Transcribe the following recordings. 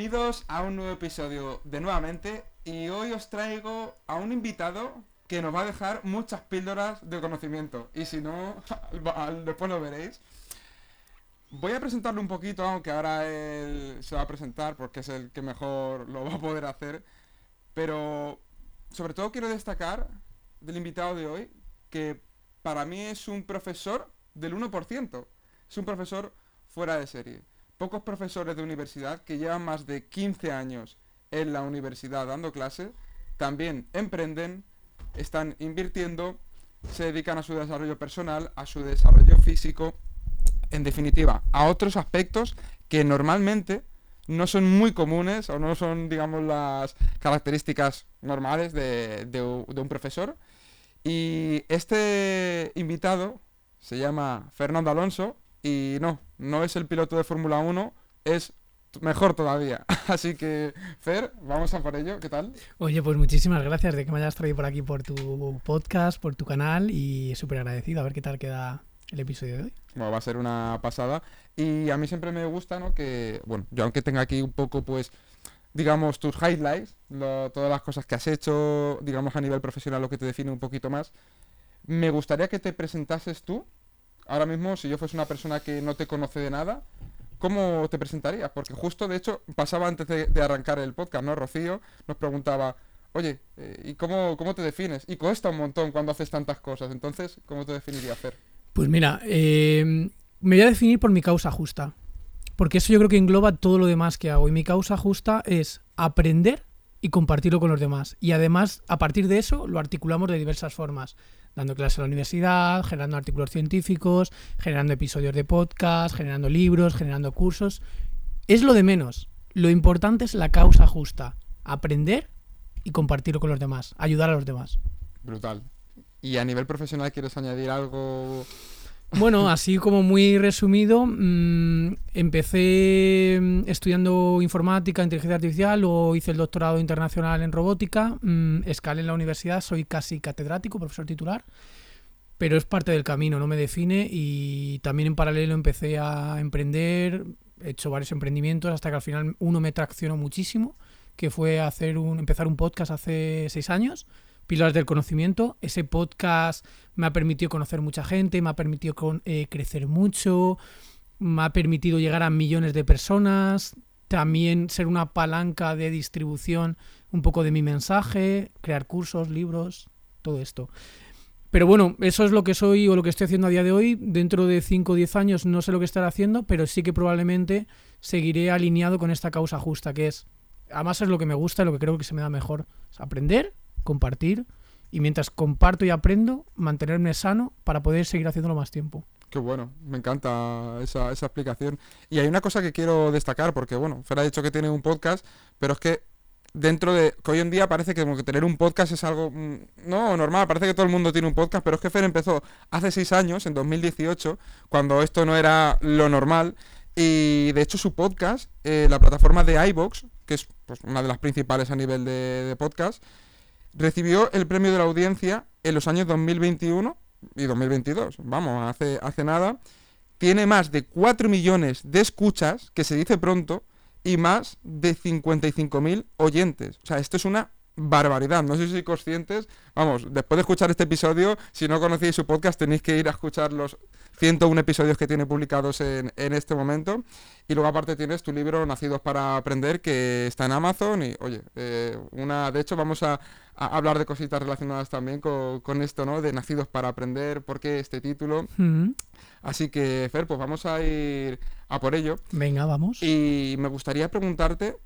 Bienvenidos a un nuevo episodio de Nuevamente y hoy os traigo a un invitado que nos va a dejar muchas píldoras de conocimiento y si no, después lo veréis. Voy a presentarlo un poquito, aunque ahora él se va a presentar porque es el que mejor lo va a poder hacer, pero sobre todo quiero destacar del invitado de hoy que para mí es un profesor del 1%, es un profesor fuera de serie pocos profesores de universidad que llevan más de 15 años en la universidad dando clase, también emprenden, están invirtiendo, se dedican a su desarrollo personal, a su desarrollo físico, en definitiva, a otros aspectos que normalmente no son muy comunes o no son, digamos, las características normales de, de un profesor. Y este invitado se llama Fernando Alonso, y no, no es el piloto de Fórmula 1, es mejor todavía. Así que, Fer, vamos a por ello. ¿Qué tal? Oye, pues muchísimas gracias de que me hayas traído por aquí por tu podcast, por tu canal y súper agradecido. A ver qué tal queda el episodio de hoy. Bueno, va a ser una pasada. Y a mí siempre me gusta, ¿no? Que, bueno, yo aunque tenga aquí un poco, pues, digamos, tus highlights, todas las cosas que has hecho, digamos, a nivel profesional, lo que te define un poquito más, me gustaría que te presentases tú ahora mismo, si yo fuese una persona que no te conoce de nada, ¿cómo te presentarías? Porque justo, de hecho, pasaba antes de, arrancar el podcast, ¿no? Rocío nos preguntaba, oye, eh, ¿y cómo, cómo te defines? Y cuesta un montón cuando haces tantas cosas. Entonces, ¿cómo te definiría hacer? Pues mira, eh, me voy a definir por mi causa justa. Porque eso yo creo que engloba todo lo demás que hago. Y mi causa justa es aprender y compartirlo con los demás. Y además, a partir de eso, lo articulamos de diversas formas dando clases a la universidad, generando artículos científicos, generando episodios de podcast, generando libros, generando cursos. Es lo de menos. Lo importante es la causa justa. Aprender y compartirlo con los demás. Ayudar a los demás. Brutal. ¿Y a nivel profesional quieres añadir algo bueno, así como muy resumido, mm, empecé mm, estudiando informática, inteligencia artificial, o hice el doctorado internacional en robótica, mm, escalé en la universidad, soy casi catedrático, profesor titular, pero es parte del camino, no me define y también en paralelo empecé a emprender, he hecho varios emprendimientos hasta que al final uno me traccionó muchísimo, que fue hacer un, empezar un podcast hace seis años Pilares del Conocimiento. Ese podcast me ha permitido conocer mucha gente, me ha permitido eh, crecer mucho, me ha permitido llegar a millones de personas, también ser una palanca de distribución un poco de mi mensaje, crear cursos, libros, todo esto. Pero bueno, eso es lo que soy o lo que estoy haciendo a día de hoy. Dentro de 5 o 10 años no sé lo que estaré haciendo, pero sí que probablemente seguiré alineado con esta causa justa, que es, además es lo que me gusta y lo que creo que se me da mejor, es aprender compartir y mientras comparto y aprendo, mantenerme sano para poder seguir haciéndolo más tiempo. Qué bueno, me encanta esa, esa explicación. Y hay una cosa que quiero destacar, porque bueno, Fer ha dicho que tiene un podcast, pero es que dentro de que hoy en día parece que, que tener un podcast es algo mm, no normal, parece que todo el mundo tiene un podcast, pero es que Fer empezó hace seis años, en 2018, cuando esto no era lo normal, y de hecho su podcast, eh, la plataforma de iBox, que es pues, una de las principales a nivel de, de podcast, Recibió el premio de la audiencia en los años 2021 y 2022, vamos, hace, hace nada. Tiene más de 4 millones de escuchas, que se dice pronto, y más de 55.000 oyentes. O sea, esto es una barbaridad. No sé si sois conscientes. Vamos, después de escuchar este episodio, si no conocéis su podcast, tenéis que ir a escuchar los 101 episodios que tiene publicados en, este momento. Y luego aparte tienes tu libro Nacidos para Aprender, que está en Amazon. Y oye, eh, una, de hecho vamos a, hablar de cositas relacionadas también con, esto, ¿no? De Nacidos para Aprender, por qué este título. Así que, Fer, pues vamos a ir a por ello. Venga, vamos. Y me gustaría preguntarte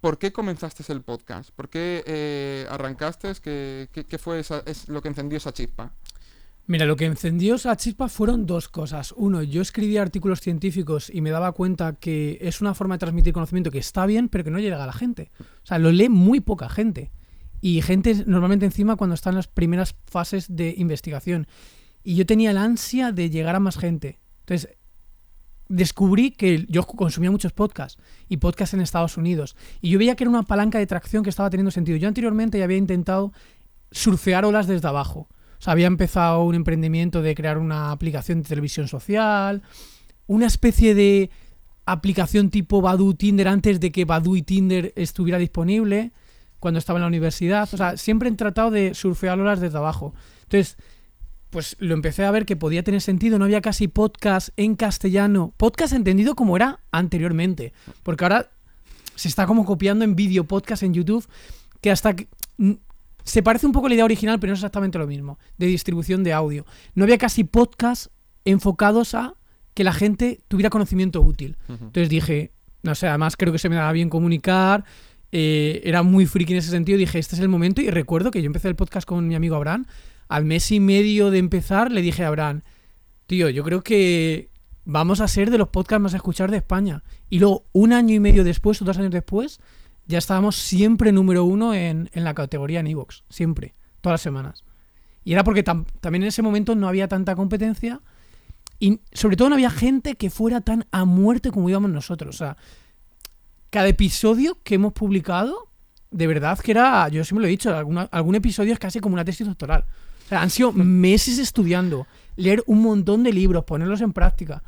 ¿Por qué comenzaste el podcast? ¿Por qué eh, arrancaste? ¿Qué, qué, fue es lo que encendió esa chispa? Mira, lo que encendió esa chispa fueron dos cosas. Uno, yo escribía artículos científicos y me daba cuenta que es una forma de transmitir conocimiento que está bien, pero que no llega a la gente. O sea, lo lee muy poca gente. Y gente normalmente encima cuando está en las primeras fases de investigación. Y yo tenía la ansia de llegar a más gente. Entonces, descubrí que yo consumía muchos podcasts y podcasts en Estados Unidos. Y yo veía que era una palanca de tracción que estaba teniendo sentido. Yo anteriormente ya había intentado surfear olas desde abajo. O sea, había empezado un emprendimiento de crear una aplicación de televisión social, una especie de aplicación tipo Badu Tinder antes de que Badu y Tinder estuviera disponible, cuando estaba en la universidad. O sea, siempre he tratado de surfear olas desde abajo. Entonces, pues lo empecé a ver que podía tener sentido. No había casi podcast en castellano. Podcast entendido como era anteriormente. Porque ahora se está como copiando en vídeo podcast en YouTube. Que hasta que. Se parece un poco a la idea original, pero no es exactamente lo mismo. De distribución de audio. No había casi podcast enfocados a que la gente tuviera conocimiento útil. Entonces dije, no sé, además creo que se me daba bien comunicar, eh, era muy friki en ese sentido, dije, este es el momento y recuerdo que yo empecé el podcast con mi amigo Abraham, al mes y medio de empezar le dije a Abraham, tío, yo creo que vamos a ser de los podcasts más escuchados de España. Y luego, un año y medio después, o dos años después, ya estábamos siempre número uno en, en la categoría en Evox, siempre, todas las semanas. Y era porque tam- también en ese momento no había tanta competencia y sobre todo no había gente que fuera tan a muerte como íbamos nosotros. O sea, cada episodio que hemos publicado, de verdad que era, yo siempre lo he dicho, alguna- algún episodio es casi como una tesis doctoral. Sea, han sido meses estudiando, leer un montón de libros, ponerlos en práctica,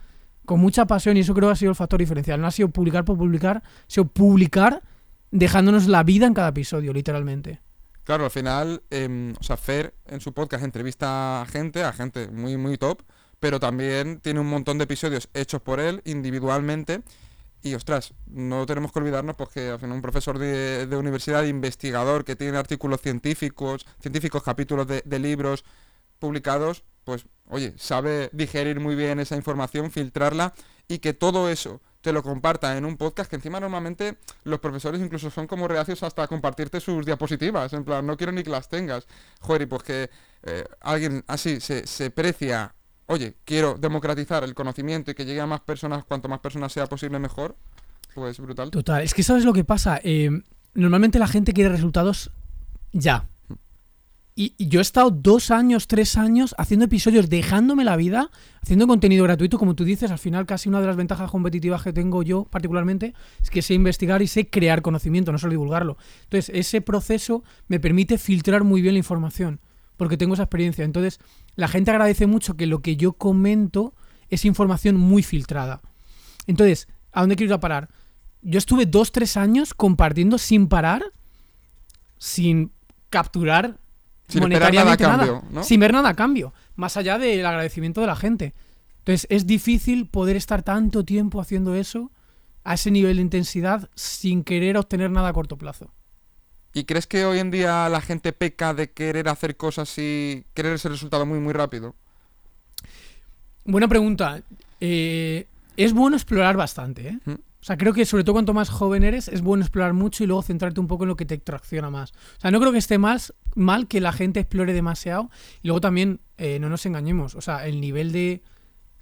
con mucha pasión y eso creo que ha sido el factor diferencial. No ha sido publicar por publicar, ha sido publicar dejándonos la vida en cada episodio, literalmente. Claro, al final, em, o sea, Fer en su podcast entrevista a gente, a gente muy, muy top, pero también tiene un montón de episodios hechos por él individualmente. Y ostras, no tenemos que olvidarnos porque al final un profesor de, universidad, investigador, que tiene artículos científicos, científicos, capítulos de, libros publicados, pues oye, sabe digerir muy bien esa información, filtrarla y que todo eso te lo comparta en un podcast que encima normalmente los profesores incluso son como reacios hasta compartirte sus diapositivas, en plan, no quiero ni que las tengas. Joder, y pues que eh, alguien así se, se precia, oye, quiero democratizar el conocimiento y que llegue a más personas, cuanto más personas sea posible mejor, pues brutal. Total, es que sabes lo que pasa. Eh, normalmente la gente quiere resultados ya. Y, y yo he estado dos años, tres años haciendo episodios, dejándome la vida, haciendo contenido gratuito, como tú dices. Al final, casi una de las ventajas competitivas que tengo yo, particularmente, es que sé investigar y sé crear conocimiento, no solo divulgarlo. Entonces, ese proceso me permite filtrar muy bien la información, porque tengo esa experiencia. Entonces, la gente agradece mucho que lo que yo comento es información muy filtrada. Entonces, ¿a dónde quiero ir a parar? Yo estuve dos, tres años compartiendo sin parar, sin capturar Sin esperar nada a monetariamente cambio, ¿no? sin ver nada a cambio, más allá del agradecimiento de la gente. Entonces, es difícil poder estar tanto tiempo haciendo eso a ese nivel de intensidad sin querer obtener nada a corto plazo. ¿Y crees que hoy en día la gente peca de querer hacer cosas y querer ese resultado muy, muy rápido? Buena pregunta. Eh, es bueno explorar bastante, ¿eh? Mm. O sea, creo que sobre todo cuanto más joven eres, es bueno explorar mucho y luego centrarte un poco en lo que te tracciona más. O sea, no creo que esté más mal que la gente explore demasiado. Y luego también, eh, no nos engañemos, o sea, el nivel de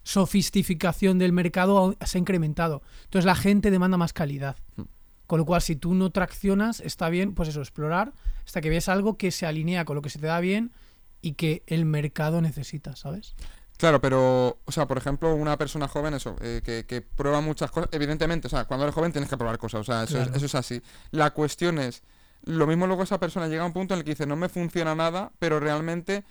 sofisticación del mercado se ha incrementado. Entonces la gente demanda más calidad. Mm. Con lo cual, si tú no traccionas, está bien, pues eso, explorar hasta que ves algo que se alinea con lo que se te da bien y que el mercado necesita, ¿sabes? Claro, pero, o sea, por ejemplo, una persona joven, eso, eh, que, que prueba muchas cosas, evidentemente, o sea, cuando eres joven tienes que probar cosas, o sea, eso, Claro. es, eso es así. La cuestión es, lo mismo luego esa persona llega a un punto en el que dice, no me funciona nada, pero realmente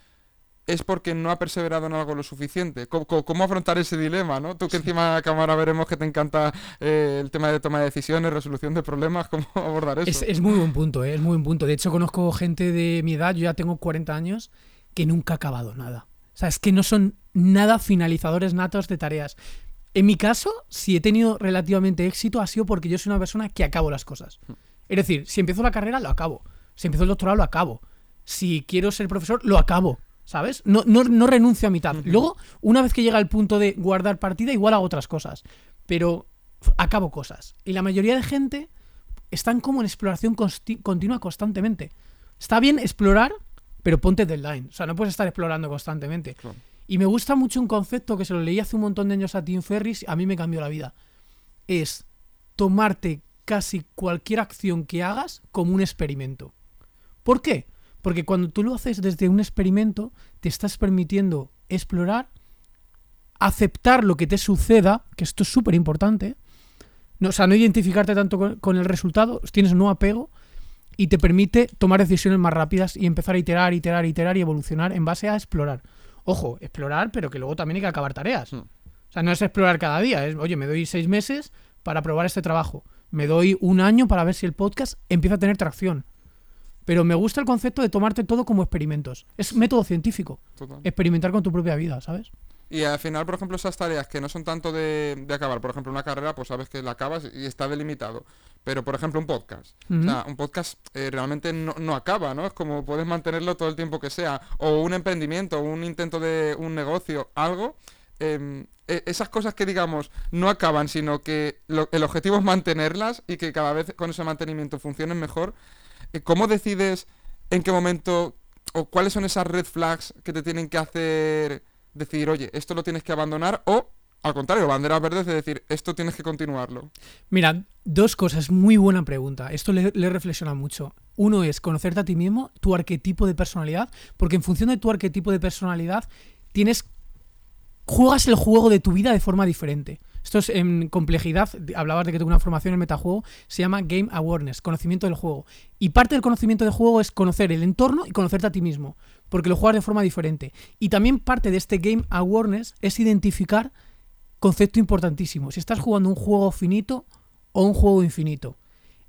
es porque no ha perseverado en algo lo suficiente. ¿Cómo, cómo- afrontar ese dilema, no? Tú que encima, cámara, veremos que te encanta eh, el tema de toma de decisiones, resolución de problemas, ¿cómo abordar eso? Es, es muy buen punto, ¿eh? es muy buen punto. De hecho, conozco gente de mi edad, yo ya tengo 40 años, que nunca ha acabado nada. O sea, es que no son nada finalizadores natos de tareas. En mi caso, si he tenido relativamente éxito, ha sido porque yo soy una persona que acabo las cosas. Es decir, si empiezo la carrera, lo acabo. Si empiezo el doctorado, lo acabo. Si quiero ser profesor, lo acabo. ¿Sabes? No, no, no renuncio a mitad. Luego, una vez que llega el punto de guardar partida, igual hago otras cosas. Pero acabo cosas. Y la mayoría de gente están como en exploración continua constantemente. Está bien explorar, pero ponte deadline. O sea, no puedes estar explorando constantemente. Claro. Y me gusta mucho un concepto que se lo leí hace un montón de años a Tim Ferris, a mí me cambió la vida. Es tomarte casi cualquier acción que hagas como un experimento. ¿Por qué? Porque cuando tú lo haces desde un experimento, te estás permitiendo explorar, aceptar lo que te suceda, que esto es súper importante. No, o sea, no identificarte tanto con, con el resultado, tienes no apego y te permite tomar decisiones más rápidas y empezar a iterar, iterar, iterar y evolucionar en base a explorar. Ojo, explorar, pero que luego también hay que acabar tareas. Mm. O sea, no es explorar cada día, es, oye, me doy seis meses para probar este trabajo. Me doy un año para ver si el podcast empieza a tener tracción. Pero me gusta el concepto de tomarte todo como experimentos. Es método científico. Total. Experimentar con tu propia vida, ¿sabes? Y al final, por ejemplo, esas tareas que no son tanto de, de acabar, por ejemplo, una carrera, pues sabes que la acabas y está delimitado. Pero, por ejemplo, un podcast. O sea, un podcast eh, realmente no, no acaba, ¿no? Es como puedes mantenerlo todo el tiempo que sea. O un emprendimiento, un intento de un negocio, algo. em, e- esas cosas que, digamos, no acaban, sino que lo- el objetivo es mantenerlas y que cada vez con ese mantenimiento funcionen mejor. ¿Cómo decides en qué momento o cuáles son esas red flags que te tienen que hacer decir, oye, esto lo tienes que abandonar o, al contrario, banderas verdes de decir, esto tienes que continuarlo? Mira, dos cosas, muy buena pregunta. Esto le, le reflexiona mucho. Uno es conocerte a ti mismo, tu arquetipo de personalidad, porque en función de tu arquetipo de personalidad tienes juegas el juego de tu vida de forma diferente. Esto es en complejidad, hablabas de que tengo una formación en metajuego, se llama Game Awareness, conocimiento del juego. Y parte del conocimiento del juego es conocer el entorno y conocerte a ti mismo, porque lo juegas de forma diferente. Y también parte de este Game Awareness es identificar concepto importantísimo, si estás jugando un juego finito o un juego infinito.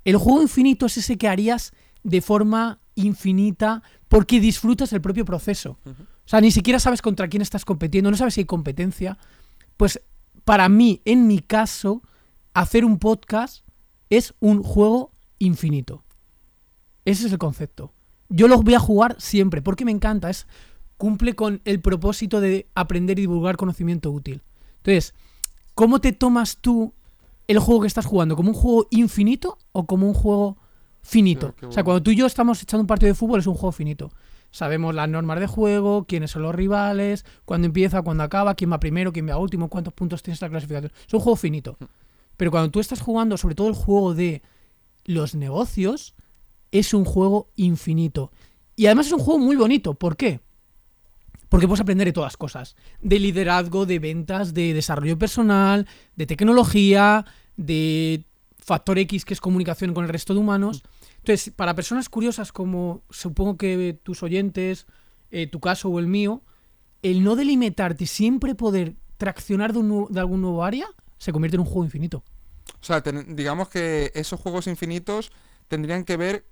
El juego infinito es ese que harías de forma infinita porque disfrutas el propio proceso. O sea, ni siquiera sabes contra quién estás compitiendo, no sabes si hay competencia. Pues para mí, en mi caso, hacer un podcast es un juego infinito. Ese es el concepto. Yo los voy a jugar siempre porque me encanta. Es, cumple con el propósito de aprender y divulgar conocimiento útil. Entonces, ¿cómo te tomas tú el juego que estás jugando? ¿Como un juego infinito o como un juego finito? Qué O sea, cuando tú y yo estamos echando un partido de fútbol es un juego finito. Sabemos las normas de juego, quiénes son los rivales, cuándo empieza, cuándo acaba, quién va primero, quién va último, cuántos puntos tienes en la clasificación. Es un juego finito. Pero cuando tú estás jugando, sobre todo el juego de los negocios, es un juego infinito. Y además es un juego muy bonito. ¿Por qué? Porque puedes aprender de todas cosas. De liderazgo, de ventas, de desarrollo personal, de tecnología, de factor X que es comunicación con el resto de humanos. Entonces, para personas curiosas como supongo que tus oyentes, eh, tu caso o el mío, el no delimitarte y siempre poder traccionar de, un de algún nuevo área se convierte en un juego infinito. O sea, digamos que esos juegos infinitos tendrían que ver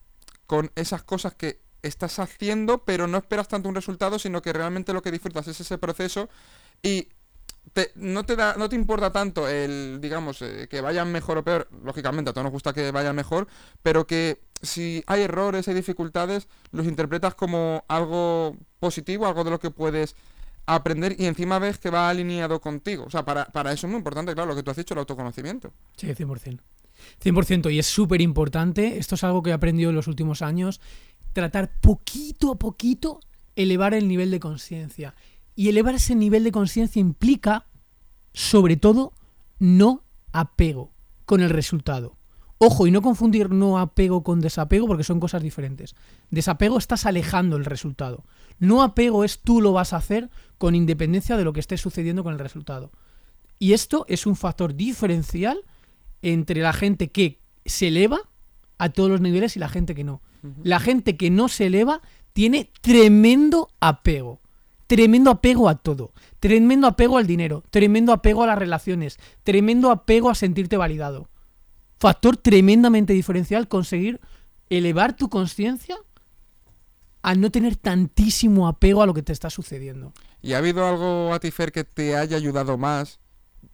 con esas cosas que estás haciendo, pero no esperas tanto un resultado, sino que realmente lo que disfrutas es ese proceso y te- no te da, no te importa tanto el, digamos, eh, que vayan mejor o peor. Lógicamente, a todos nos gusta que vayan mejor, pero que si hay errores, hay dificultades, los interpretas como algo positivo, algo de lo que puedes aprender y encima ves que va alineado contigo. O sea, para, para eso es muy importante, claro, lo que tú has dicho, el autoconocimiento. Sí, 100%. 100%. Y es súper importante, esto es algo que he aprendido en los últimos años, tratar poquito a poquito elevar el nivel de conciencia. Y elevar ese nivel de conciencia implica, sobre todo, no apego con el resultado. Ojo, y no confundir no apego con desapego porque son cosas diferentes. Desapego estás alejando el resultado. No apego es tú lo vas a hacer con independencia de lo que esté sucediendo con el resultado. Y esto es un factor diferencial entre la gente que se eleva a todos los niveles y la gente que no. La gente que no se eleva tiene tremendo apego. Tremendo apego a todo. Tremendo apego al dinero. Tremendo apego a las relaciones. Tremendo apego a sentirte validado. Factor tremendamente diferencial conseguir elevar tu conciencia a no tener tantísimo apego a lo que te está sucediendo. ¿Y ha habido algo a ti, Fer, que te haya ayudado más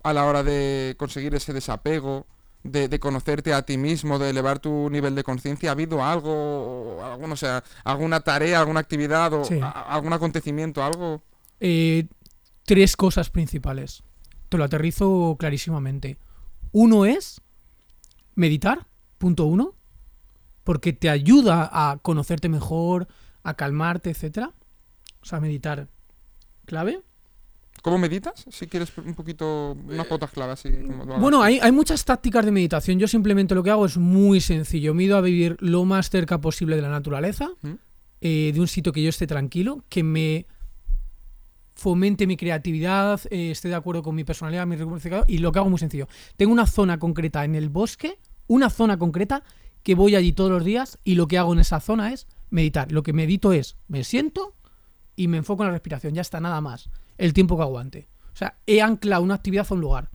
a la hora de conseguir ese desapego, de, de conocerte a ti mismo, de elevar tu nivel de conciencia? ¿Ha habido algo, algún, o sea, alguna tarea, alguna actividad o Sí. a- algún acontecimiento, algo? Eh, tres cosas principales. Te lo aterrizo clarísimamente. Uno es meditar, punto uno, porque te ayuda a conocerte mejor, a calmarte, etcétera. O sea, meditar, clave. ¿Cómo meditas? Si quieres un poquito, unas pautas como lo hagas Bueno, hay, hay muchas tácticas de meditación. Yo simplemente lo que hago es muy sencillo. Me ido a vivir lo más cerca posible de la naturaleza, ¿Mm? eh, de un sitio que yo esté tranquilo, que me fomente mi creatividad, eh, esté de acuerdo con mi personalidad, mi circadiano, y lo que hago muy sencillo. Tengo una zona concreta en el bosque, una zona concreta que voy allí todos los días y lo que hago en esa zona es meditar. Lo que medito es, me siento y me enfoco en la respiración, ya está, nada más. El tiempo que aguante. O sea, he anclado una actividad a un lugar.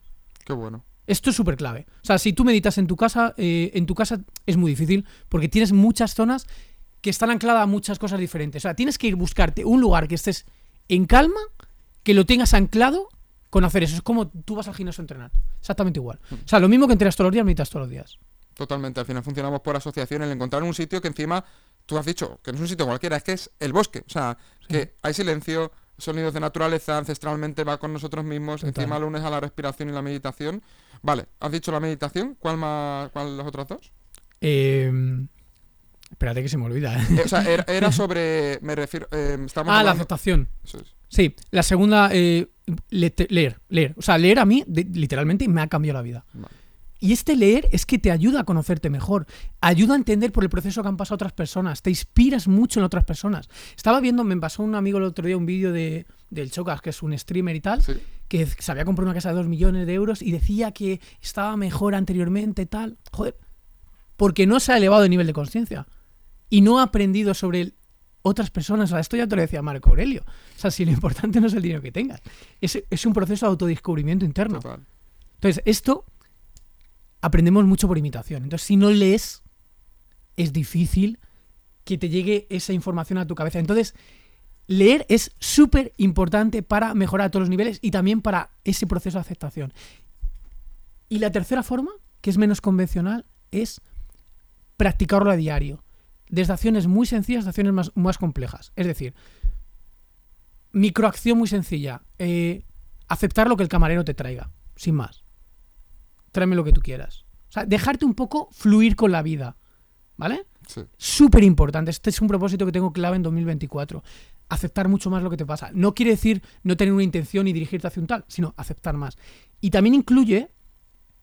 Qué bueno. Esto es súper clave. O sea, si tú meditas en tu casa, eh, en tu casa es muy difícil porque tienes muchas zonas que están ancladas a muchas cosas diferentes. O sea, tienes que ir buscarte un lugar que estés en calma, que lo tengas anclado con hacer eso. Es como tú vas al gimnasio a entrenar. Exactamente igual. O sea, lo mismo que entrenas todos los días, meditas todos los días. Totalmente, al final funcionamos por asociación, el encontrar un sitio que encima, tú has dicho, que no es un sitio cualquiera, es que es el bosque. O sea, que hay silencio, sonidos de naturaleza, ancestralmente va con nosotros mismos, Total. encima lo unes a la respiración y la meditación. Vale, has dicho la meditación, ¿cuál más, cuál las otras dos? Eh, espérate que se me olvida. ¿eh? O sea, era, era sobre, me refiero, eh, estamos Ah, la aceptación. Sí, la segunda, eh, le- leer, leer. O sea, leer a mí, de- literalmente, me ha cambiado la vida. Vale. Y este leer es que te ayuda a conocerte mejor, ayuda a entender por el proceso que han pasado otras personas, te inspiras mucho en otras personas. Estaba viendo, me pasó un amigo el otro día un vídeo de, del Chocas, que es un streamer y tal, Sí. que se había comprado una casa de 2 millones de euros y decía que estaba mejor anteriormente, tal. Joder, porque no se ha elevado el nivel de conciencia y no ha aprendido sobre el- otras personas. O sea, esto ya te lo decía Marco Aurelio. O sea, si lo importante no es el dinero que tengas, es, es un proceso de autodescubrimiento interno. Total. Entonces, esto aprendemos mucho por imitación. Entonces, si no lees, es difícil que te llegue esa información a tu cabeza. Entonces, leer es súper importante para mejorar a todos los niveles y también para ese proceso de aceptación. Y la tercera forma, que es menos convencional, es practicarlo a diario. Desde acciones muy sencillas a acciones más, más complejas. Es decir, microacción muy sencilla. eh, aceptar lo que el camarero te traiga, sin más. Tráeme lo que tú quieras. O sea, dejarte un poco fluir con la vida. ¿Vale? Sí. Súper importante. Este es un propósito que tengo clave en 2024. Aceptar mucho más lo que te pasa. No quiere decir no tener una intención y dirigirte hacia un tal, sino aceptar más. Y también incluye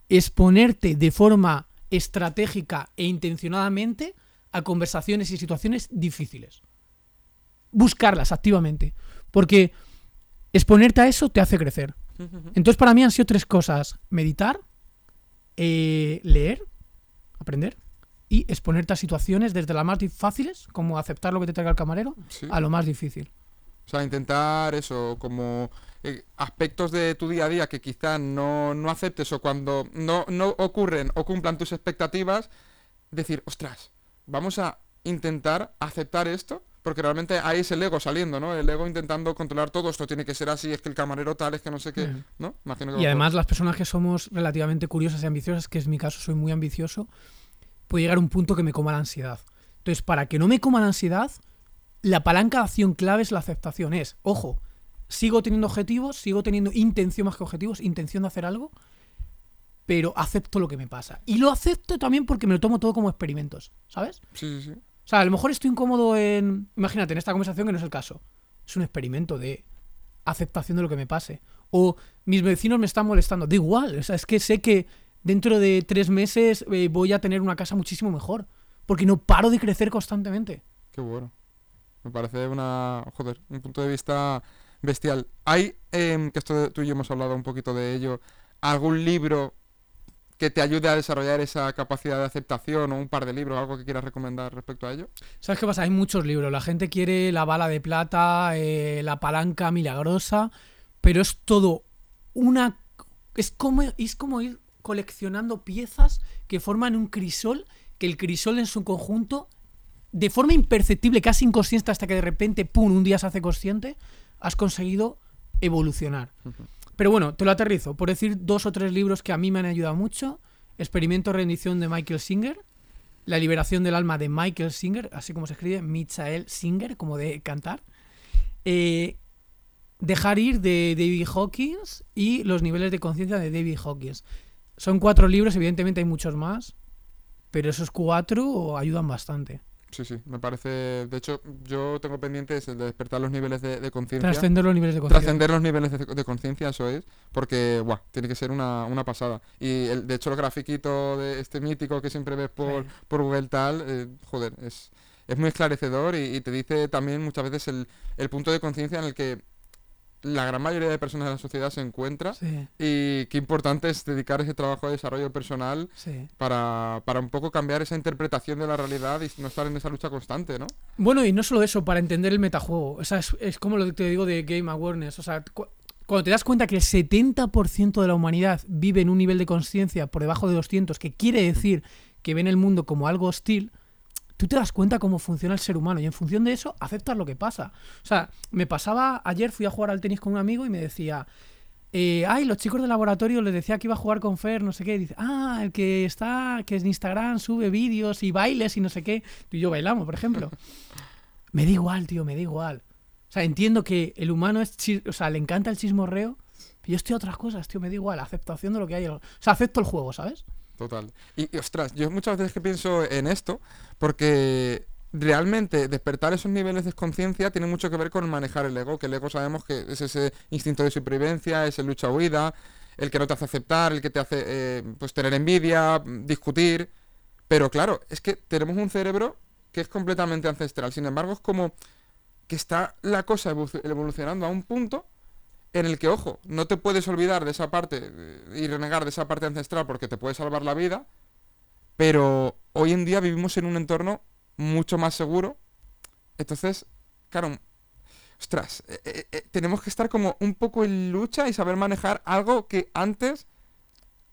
exponerte de forma estratégica e intencionadamente a conversaciones y situaciones difíciles. Buscarlas activamente. Porque exponerte a eso te hace crecer. Entonces, para mí han sido tres cosas: meditar, eh, leer, aprender, y exponerte a situaciones desde las más fáciles, como aceptar lo que te traiga el camarero, Sí. a lo más difícil. O sea, intentar eso, como eh, aspectos de tu día a día que quizás no, no aceptes o cuando no, no ocurren o cumplan tus expectativas, decir, ostras, vamos a intentar aceptar esto, porque realmente ahí es el ego saliendo, ¿no? El ego intentando controlar todo, esto tiene que ser así, es que el camarero tal, es que no sé qué. ¿no? Imagino que Y además las personas que somos relativamente curiosas y ambiciosas, que es mi caso, soy muy ambicioso, puede llegar a un punto que me coma la ansiedad. Entonces, para que no me coma la ansiedad, la palanca de acción clave es la aceptación. Es, ojo, sigo teniendo objetivos, sigo teniendo intención más que objetivos, intención de hacer algo, pero acepto lo que me pasa. Y lo acepto también porque me lo tomo todo como experimentos, ¿sabes? Sí, sí, sí. O sea, a lo mejor estoy incómodo en. Imagínate, en esta conversación que no es el caso. Es un experimento de aceptación de lo que me pase. O mis vecinos me están molestando. Da igual. O sea, es que sé que dentro de tres meses eh, voy a tener una casa muchísimo mejor. Porque no paro de crecer constantemente. Qué bueno. Me parece una, joder, un punto de vista bestial. ¿Hay, em, que esto tú y yo hemos hablado un poquito de ello, algún libro que te ayude a desarrollar esa capacidad de aceptación o un par de libros, algo que quieras recomendar respecto a ello? ¿Sabes qué pasa? Hay muchos libros. La gente quiere la bala de plata, eh, la palanca milagrosa, pero es todo una... Es como, es como ir coleccionando piezas que forman un crisol, que el crisol en su conjunto, de forma imperceptible, casi inconsciente, hasta que de repente, ¡pum!, un día se hace consciente, has conseguido evolucionar. Pero bueno, te lo aterrizo. Por decir dos o tres libros que a mí me han ayudado mucho. Experimento rendición de Michael Singer. La liberación del alma de Michael Singer, así como se escribe, Michael Singer, como de cantar. Eh, Dejar ir de David Hawkins y los niveles de conciencia de David Hawkins. Son cuatro libros, evidentemente hay muchos más, pero esos cuatro ayudan bastante. Sí, sí, me parece... De hecho, yo tengo pendientes el de despertar los niveles de, de conciencia. Trascender los niveles de conciencia. Trascender los niveles de, de conciencia, eso es, porque, buah, tiene que ser una, una pasada. Y el, de hecho el grafiquito de este mítico que siempre ves por, por Google tal, eh, joder, es, es muy esclarecedor y, y te dice también muchas veces el, el punto de conciencia en el que la gran mayoría de personas de la sociedad se encuentra Sí, y qué importante es dedicar ese trabajo de desarrollo personal sí. para, para un poco cambiar esa interpretación de la realidad y no estar en esa lucha constante, ¿no? Bueno, y no solo eso, para entender el metajuego. O sea, es, es como lo que te digo de Game Awareness. O sea, cu- cuando te das cuenta que el 70% de la humanidad vive en un nivel de conciencia por debajo de 200, que quiere decir que ven el mundo como algo hostil, tú te das cuenta cómo funciona el ser humano y en función de eso aceptas lo que pasa. O sea, me pasaba, ayer fui a jugar al tenis con un amigo y me decía, eh, ay, los chicos del laboratorio les decía que iba a jugar con Fer, no sé qué, y dice, ah, el que está, que es en Instagram, sube vídeos y bailes y no sé qué, tú y yo bailamos, por ejemplo. me da igual, tío, me da igual. O sea, entiendo que el humano es, o sea, le encanta el chismorreo, yo estoy a otras cosas, tío, me da igual, aceptación de lo que hay. O sea, acepto el juego, ¿sabes? Total. Y, ostras, yo muchas veces que pienso en esto, porque realmente despertar esos niveles de conciencia tiene mucho que ver con manejar el ego, que el ego sabemos que es ese instinto de supervivencia, ese lucha-huida, el que no te hace aceptar, el que te hace eh, pues tener envidia, discutir. Pero claro, es que tenemos un cerebro que es completamente ancestral. Sin embargo, es como que está la cosa evolucionando a un punto en el que, ojo, no te puedes olvidar de esa parte eh, y renegar de esa parte ancestral porque te puede salvar la vida, pero hoy en día vivimos en un entorno mucho más seguro. Entonces, claro, ostras, eh, eh, tenemos que estar como un poco en lucha y saber manejar algo que antes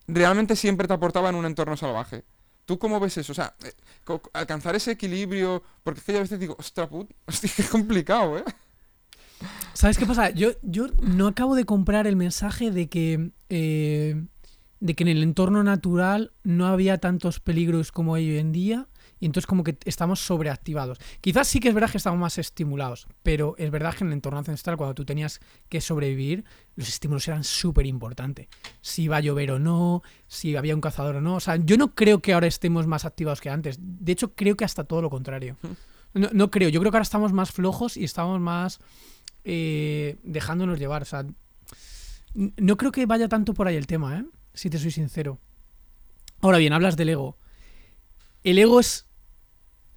realmente siempre te aportaba en un entorno salvaje. ¿Tú cómo ves eso? O sea, alcanzar ese equilibrio, porque es que yo a veces digo, ostras, put, hostia, qué complicado, ¿eh? ¿Sabes qué pasa? Yo, yo no acabo de comprar el mensaje de que, eh, de que en el entorno natural no había tantos peligros como hay hoy en día y entonces como que estamos sobreactivados. Quizás sí que es verdad que estamos más estimulados, pero es verdad que en el entorno ancestral cuando tú tenías que sobrevivir, los estímulos eran súper importantes. Si iba a llover o no, si había un cazador o no. O sea, yo no creo que ahora estemos más activados que antes. De hecho, creo que hasta todo lo contrario. No, no creo. Yo creo que ahora estamos más flojos y estamos más eh, dejándonos llevar. O sea, no creo que vaya tanto por ahí el tema, ¿eh? Si te soy sincero. Ahora bien, hablas del ego. El ego es,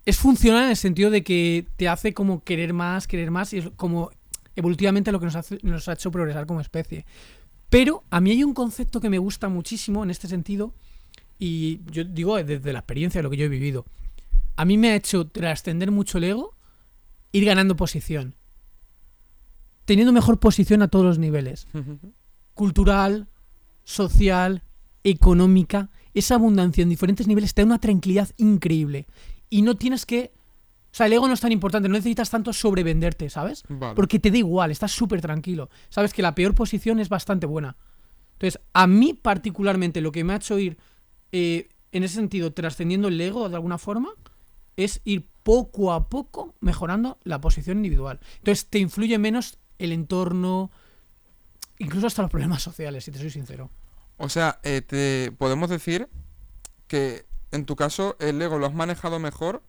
es funcional en el sentido de que te hace como querer más, querer más, y es como evolutivamente lo que nos, nos ha hecho progresar como especie. Pero a mí hay un concepto que me gusta muchísimo en este sentido, y yo digo desde la experiencia de lo que yo he vivido. A mí me ha hecho trascender mucho el ego, ir ganando posición teniendo mejor posición a todos los niveles. Cultural, social, económica. Esa abundancia en diferentes niveles te da una tranquilidad increíble. Y no tienes que... O sea, el ego no es tan importante, no necesitas tanto sobrevenderte, ¿sabes? Porque te da igual, estás súper tranquilo. Sabes que la peor posición es bastante buena. Entonces, a mí particularmente lo que me ha hecho ir, eh, en ese sentido, trascendiendo el ego de alguna forma, es ir poco a poco mejorando la posición individual. Entonces, te influye menos el entorno, incluso hasta los problemas sociales, si te soy sincero. O sea, eh, te podemos decir que en tu caso el ego lo has manejado mejor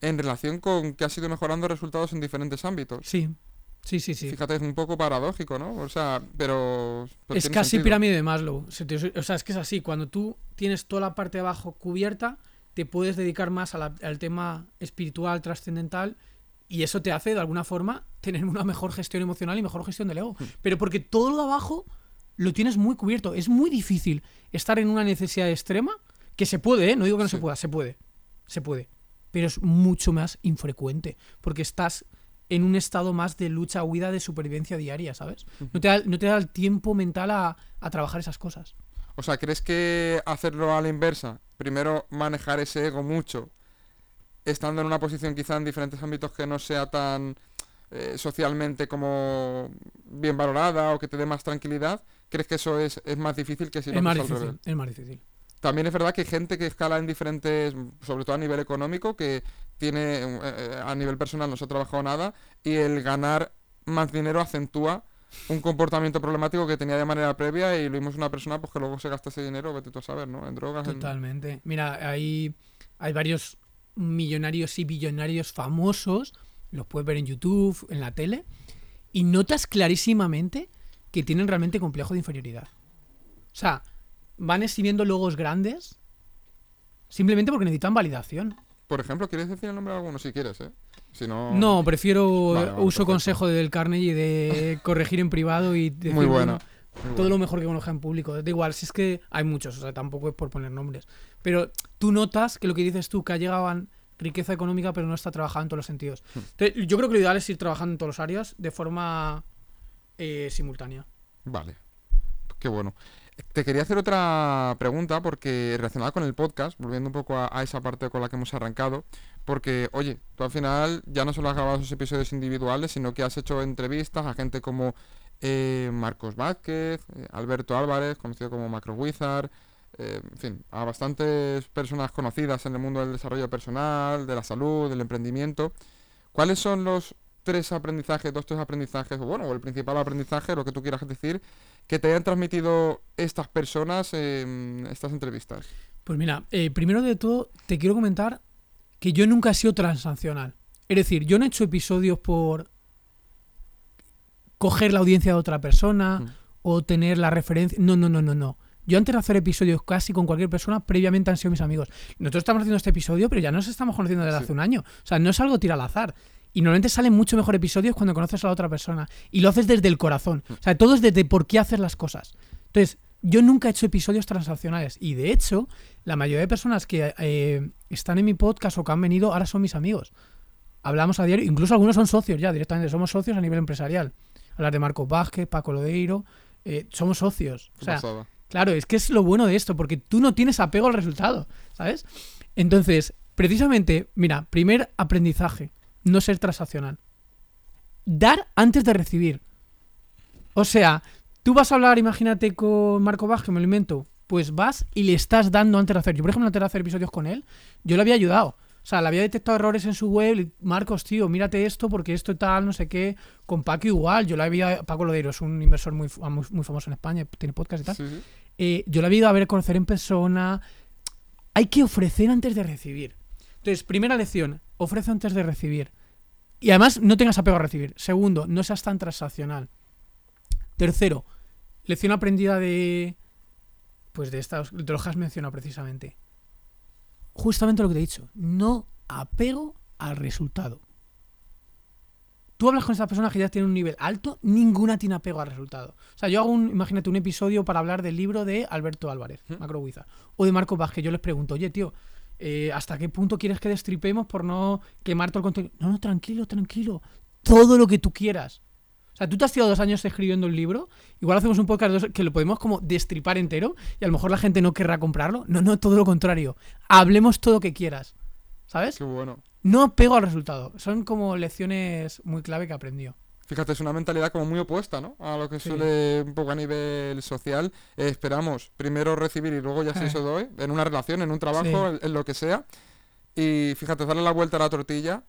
en relación con que has ido mejorando resultados en diferentes ámbitos. Sí. Sí, sí, sí. Fíjate, es un poco paradójico, ¿no? O sea, pero... es casi pirámide de Maslow. O sea, es que es así. Cuando tú tienes toda la parte de abajo cubierta, te puedes dedicar más al tema espiritual, trascendental, y eso te hace, de alguna forma, tener una mejor gestión emocional y mejor gestión del ego. Hmm. Pero porque todo lo de abajo lo tienes muy cubierto. Es muy difícil estar en una necesidad extrema, que se puede, ¿eh? no digo que no se pueda, se puede. Se puede. Pero es mucho más infrecuente. Porque estás en un estado más de lucha, huida, de supervivencia diaria, ¿sabes? No te da, no te da el tiempo mental a, a trabajar esas cosas. O sea, ¿crees que hacerlo a la inversa? Primero manejar ese ego mucho estando en una posición quizá en diferentes ámbitos que no sea tan eh, socialmente como bien valorada o que te dé más tranquilidad, ¿crees que eso es, más difícil que si es más difícil, Es más difícil. También es verdad que hay gente que escala en diferentes, sobre todo a nivel económico, que tiene, eh, eh, a nivel personal no se ha trabajado nada y el ganar más dinero acentúa un comportamiento problemático que tenía de manera previa y lo vimos una persona pues que luego se gasta ese dinero, vete tú a saber, ¿no? En drogas. Totalmente. Mira, hay, hay varios millonarios y billonarios famosos, los puedes ver en YouTube, en la tele, y notas clarísimamente que tienen realmente complejo de inferioridad. O sea, van exhibiendo logos grandes simplemente porque necesitan validación. Por ejemplo, ¿quieres decir el nombre de alguno si quieres, eh? Si no... no, prefiero uso consejo del Carnegie de corregir en privado y Muy bueno. Todo lo mejor que conozca en público. Da igual, si es que hay muchos, o sea, tampoco es por poner nombres. Pero tú notas que lo que dices tú, que ha llegado a riqueza económica, pero no está trabajando en todos los sentidos. Hmm. yo creo que lo ideal es ir trabajando en todas las áreas de forma eh, simultánea. Vale. Qué bueno. Te quería hacer otra pregunta porque relacionada con el podcast, volviendo un poco a, a esa parte con la que hemos arrancado, porque, oye, tú al final ya no solo has grabado esos episodios individuales, sino que has hecho entrevistas a gente como eh, Marcos Vázquez, eh, Alberto Álvarez, conocido como Macro Wizard, eh, en fin, a bastantes personas conocidas en el mundo del desarrollo personal, de la salud, del emprendimiento. ¿Cuáles son los tres aprendizajes, dos tres aprendizajes, o bueno, el principal aprendizaje, lo que tú quieras decir, que te hayan transmitido estas personas en estas entrevistas? Pues mira, primero de todo te quiero comentar que yo nunca he sido transaccional. Es decir, yo no he hecho episodios por coger la audiencia de otra persona Mm. o tener la referencia. No, no, no, no, no. Yo antes de hacer episodios casi con cualquier persona, previamente han sido mis amigos. Nosotros estamos haciendo este episodio, pero ya nos estamos conociendo desde Sí. hace un año. O sea, no es algo tira al azar. Y normalmente salen mucho mejor episodios cuando conoces a la otra persona. Y lo haces desde el corazón. O sea, todo es desde por qué haces las cosas. Entonces, yo nunca he hecho episodios transaccionales. Y de hecho, la mayoría de personas que eh, están en mi podcast o que han venido ahora son mis amigos. Hablamos a diario, incluso algunos son socios ya directamente, somos socios a nivel empresarial. Hablar de Marcos Vázquez, Paco Lodeiro, eh, somos socios. O sea. Claro, es que es lo bueno de esto, porque tú no tienes apego al resultado, ¿sabes? Entonces, precisamente, mira, primer aprendizaje, no ser transaccional. Dar antes de recibir. O sea, tú vas a hablar, imagínate, con Marco Vázquez, me lo invento, pues vas y le estás dando antes de hacer. Yo, por ejemplo, antes de hacer episodios con él, yo le había ayudado. O sea, le había detectado errores en su web. Marcos, tío, mírate esto porque esto y tal, no sé qué. Con Paco igual. Yo le había. Paco Lodeiro es un inversor muy, fu- muy, muy famoso en España, tiene podcast y tal. Sí. Eh, yo la he ido a ver, conocer en persona. Hay que ofrecer antes de recibir. Entonces, primera lección, ofrece antes de recibir. Y además, no tengas apego a recibir. Segundo, no seas tan transaccional. Tercero, lección aprendida de. Pues de estas, de lo que has mencionado precisamente. Justamente lo que te he dicho. No apego al resultado. Tú hablas con estas personas que ya tienen un nivel alto, ninguna tiene apego al resultado. O sea, yo hago un, imagínate, un episodio para hablar del libro de Alberto Álvarez, ¿Mm? Macro Wizard, o de Marco Vázquez. Yo les pregunto, oye, tío, eh, ¿hasta qué punto quieres que destripemos por no quemar todo el contenido? No, no, tranquilo, tranquilo. Todo lo que tú quieras. O sea, tú te has tirado dos años escribiendo el libro, igual hacemos un podcast que lo podemos como destripar entero y a lo mejor la gente no querrá comprarlo. No, no, todo lo contrario. Hablemos todo lo que quieras. ¿Sabes? Qué bueno. No apego al resultado. Son como lecciones muy clave que aprendió. Fíjate, es una mentalidad como muy opuesta, ¿no? A lo que Sí. suele un poco a nivel social. Eh, esperamos primero recibir y luego ya si Eh. eso doy, en una relación, en un trabajo, Sí. en, en lo que sea. Y fíjate, darle la vuelta a la tortilla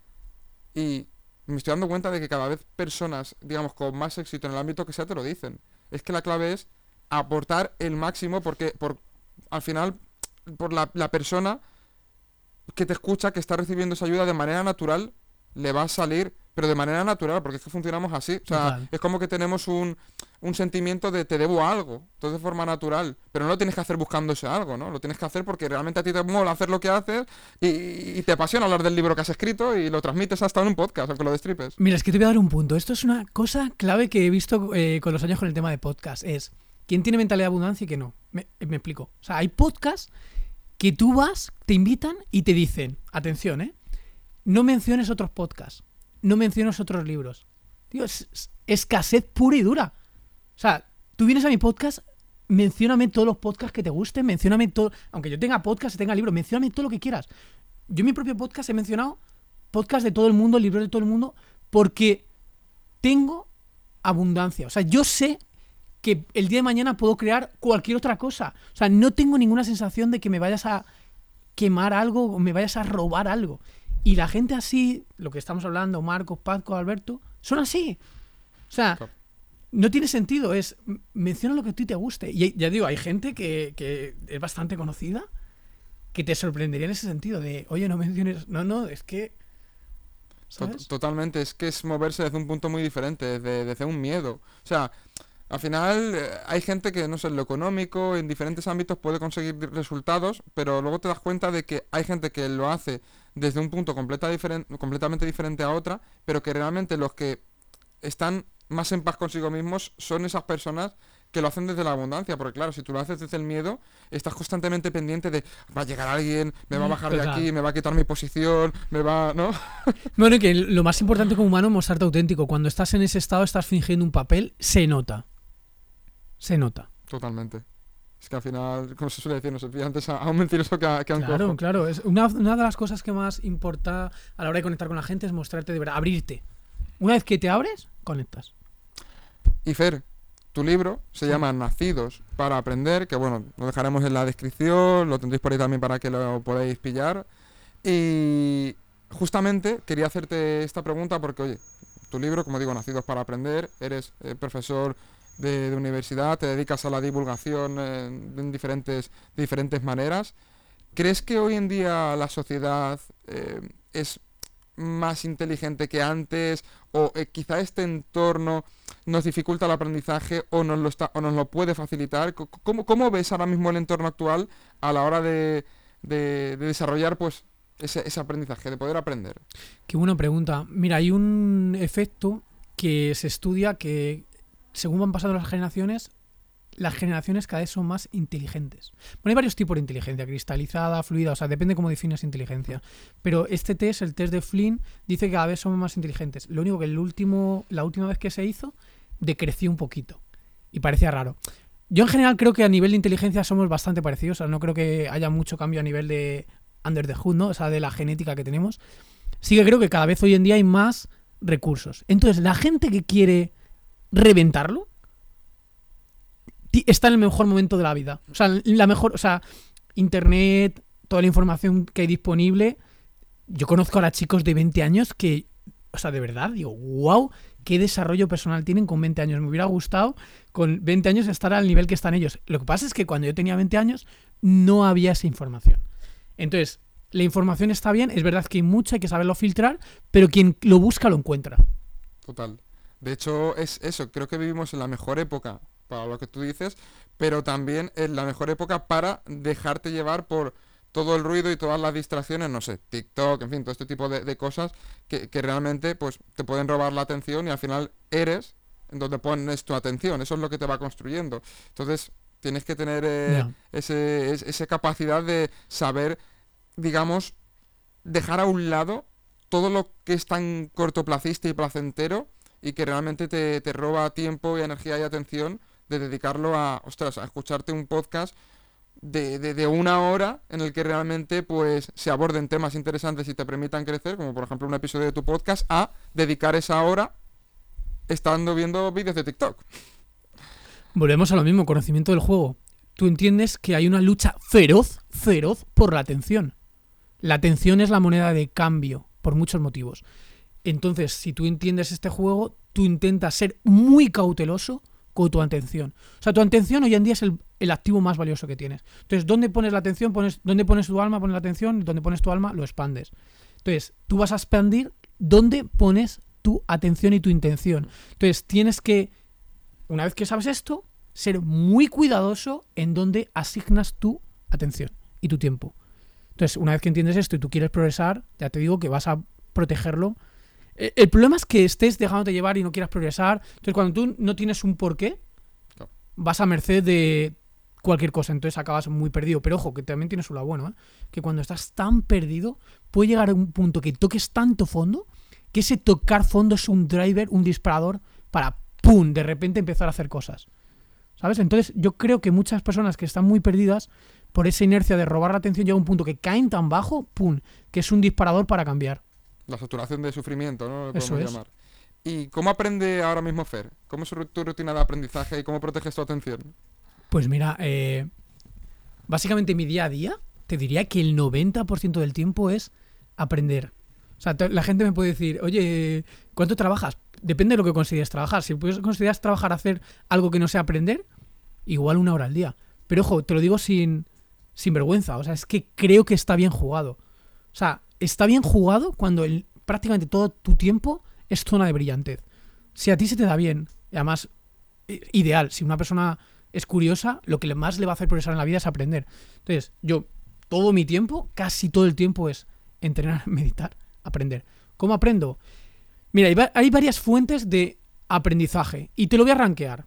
y me estoy dando cuenta de que cada vez personas, digamos, con más éxito en el ámbito que sea, te lo dicen. Es que la clave es aportar el máximo porque por, al final, por la, la persona que te escucha, que está recibiendo esa ayuda de manera natural, le va a salir, pero de manera natural, porque es que funcionamos así. O sea, Total. es como que tenemos un, un sentimiento de te debo algo, todo de forma natural, pero no lo tienes que hacer buscando ese algo, ¿no? Lo tienes que hacer porque realmente a ti te mola hacer lo que haces y, y te apasiona hablar del libro que has escrito y lo transmites hasta en un podcast, aunque lo destripes. Mira, es que te voy a dar un punto. Esto es una cosa clave que he visto eh, con los años con el tema de podcast. Es quién tiene mentalidad de abundancia y quién no. Me, me explico. O sea, hay podcasts que tú vas, te invitan y te dicen, atención, ¿eh? No menciones otros podcasts. No menciones otros libros. Tío, es, es escasez pura y dura. O sea, tú vienes a mi podcast, mencióname todos los podcasts que te gusten, mencióname todo. Aunque yo tenga podcast tenga libros, mencióname todo lo que quieras. Yo en mi propio podcast he mencionado podcast de todo el mundo, libros de todo el mundo, porque tengo abundancia. O sea, yo sé que el día de mañana puedo crear cualquier otra cosa. O sea, no tengo ninguna sensación de que me vayas a quemar algo o me vayas a robar algo. Y la gente así, lo que estamos hablando, Marcos, Paco, Alberto, son así. O sea, Claro. no tiene sentido. Es menciona lo que a ti te guste. Y ya digo, hay gente que, que es bastante conocida que te sorprendería en ese sentido de, oye, no menciones. No, no, es que. Totalmente, es que es moverse desde un punto muy diferente, desde, desde un miedo. O sea, al final eh, hay gente que, no sé, en lo económico, en diferentes ámbitos puede conseguir resultados, pero luego te das cuenta de que hay gente que lo hace desde un punto completa diferen- completamente diferente a otra, pero que realmente los que están más en paz consigo mismos son esas personas que lo hacen desde la abundancia, porque claro, si tú lo haces desde el miedo, estás constantemente pendiente de va a llegar alguien, me va a Mm, bajar de aquí, me va a quitar mi posición, me va, ¿no? Bueno, y que lo más importante como humano es mostrarte auténtico. Cuando estás en ese estado, estás fingiendo un papel, se nota. Se nota. Totalmente. Es que al final, como se suele decir, no se pilla antes a, a un mentiroso que a, que a un Claro, cojo. claro. Es una, una de las cosas que más importa a la hora de conectar con la gente es mostrarte de verdad, abrirte. Una vez que te abres, conectas. Y Fer, tu libro se llama Nacidos para Aprender, que bueno, lo dejaremos en la descripción, lo tendréis por ahí también para que lo podáis pillar. Y justamente quería hacerte esta pregunta porque, oye, tu libro, como digo, Nacidos para Aprender, eres eh, profesor de, universidad, te dedicas a la divulgación eh, en diferentes, de diferentes maneras. ¿Crees que hoy en día la sociedad eh, es más inteligente que antes o eh, quizá este entorno nos dificulta el aprendizaje o nos lo, está, o nos lo puede facilitar? ¿Cómo, cómo ves ahora mismo el entorno actual a la hora de, de- de desarrollar pues ese, ese aprendizaje, de poder aprender? Qué buena pregunta. Mira, hay un efecto que se estudia que según van pasando las generaciones, las generaciones cada vez son más inteligentes. Bueno, hay varios tipos de inteligencia, cristalizada, fluida, o sea, depende cómo defines inteligencia. Pero este test, el test de Flynn, dice que cada vez somos más inteligentes. Lo único que el último, la última vez que se hizo, decreció un poquito. Y parecía raro. Yo en general creo que a nivel de inteligencia somos bastante parecidos. O sea, no creo que haya mucho cambio a nivel de under the hood, ¿no? O sea, de la genética que tenemos. Sí que creo que cada vez hoy en día hay más recursos. Entonces, la gente que quiere reventarlo está en el mejor momento de la vida. O sea, la mejor, o sea, internet, toda la información que hay disponible. Yo conozco ahora chicos de 20 años que, o sea, de verdad, digo, wow, qué desarrollo personal tienen con 20 años. Me hubiera gustado con 20 años estar al nivel que están ellos. Lo que pasa es que cuando yo tenía 20 años no había esa información. Entonces, la información está bien, es verdad que hay mucha, hay que saberlo filtrar, pero quien lo busca lo encuentra. Total. De hecho, es eso, creo que vivimos en la mejor época para lo que tú dices, pero también en la mejor época para dejarte llevar por todo el ruido y todas las distracciones, no sé, TikTok, en fin, todo este tipo de, de cosas que, que realmente pues te pueden robar la atención y al final eres en donde pones tu atención, eso es lo que te va construyendo. Entonces, tienes que tener eh, ese, es- esa capacidad de saber, digamos, dejar a un lado todo lo que es tan cortoplacista y placentero y que realmente te, te roba tiempo y energía y atención de dedicarlo a, ostras, a escucharte un podcast de, de- una hora en el que realmente pues se aborden temas interesantes y te permitan crecer, como por ejemplo un episodio de tu podcast, a dedicar esa hora estando viendo vídeos de TikTok. Volvemos a lo mismo, conocimiento del juego. Tú entiendes que hay una lucha feroz, feroz por la atención. La atención es la moneda de cambio, por muchos motivos. Entonces, si tú entiendes este juego, tú intentas ser muy cauteloso con tu atención. O sea, tu atención hoy en día es el, el activo más valioso que tienes. Entonces, ¿dónde pones la atención? Pones, ¿Dónde pones tu alma? Pones la atención. ¿Dónde pones tu alma? Lo expandes. Entonces, tú vas a expandir dónde pones tu atención y tu intención. Entonces, tienes que, una vez que sabes esto, ser muy cuidadoso en dónde asignas tu atención y tu tiempo. Entonces, una vez que entiendes esto y tú quieres progresar, ya te digo que vas a protegerlo. Eh, El problema es que estés dejándote llevar y no quieras progresar. Entonces, cuando tú no tienes un porqué, vas a merced de cualquier cosa. Entonces acabas muy perdido. Pero ojo, que también tienes su lado bueno, ¿eh? Que cuando estás tan perdido, puede llegar a un punto que toques tanto fondo, que ese tocar fondo es un driver, un disparador para, ¡pum!, de repente empezar a hacer cosas. ¿Sabes? Entonces yo creo que muchas personas que están muy perdidas por esa inercia de robar la atención llega a un punto que caen tan bajo, ¡pum!, que es un disparador para cambiar. La saturación de sufrimiento, ¿no? Lo Eso podemos es. llamar. ¿Y cómo aprende ahora mismo Fer? ¿Cómo es tu rutina de aprendizaje y cómo proteges tu atención? Pues mira, eh, básicamente mi día a día, te diría que el 90% del tiempo es aprender. O sea, la gente me puede decir, oye, ¿cuánto trabajas? Depende de lo que consideres trabajar. Si consideras trabajar hacer algo que no sea aprender, igual una hora al día. Pero ojo, te lo digo sin, sin vergüenza. O sea, es que creo que está bien jugado. O sea, está bien jugado cuando prácticamente todo tu tiempo es zona de brillantez. Si a ti se te da bien, y además, ideal, si una persona es curiosa, lo que más le va a hacer progresar en la vida es aprender. Entonces, yo, todo mi tiempo, casi todo el tiempo es entrenar, meditar, aprender. ¿Cómo aprendo? Mira, hay, hay varias fuentes de aprendizaje y te lo voy a rankear.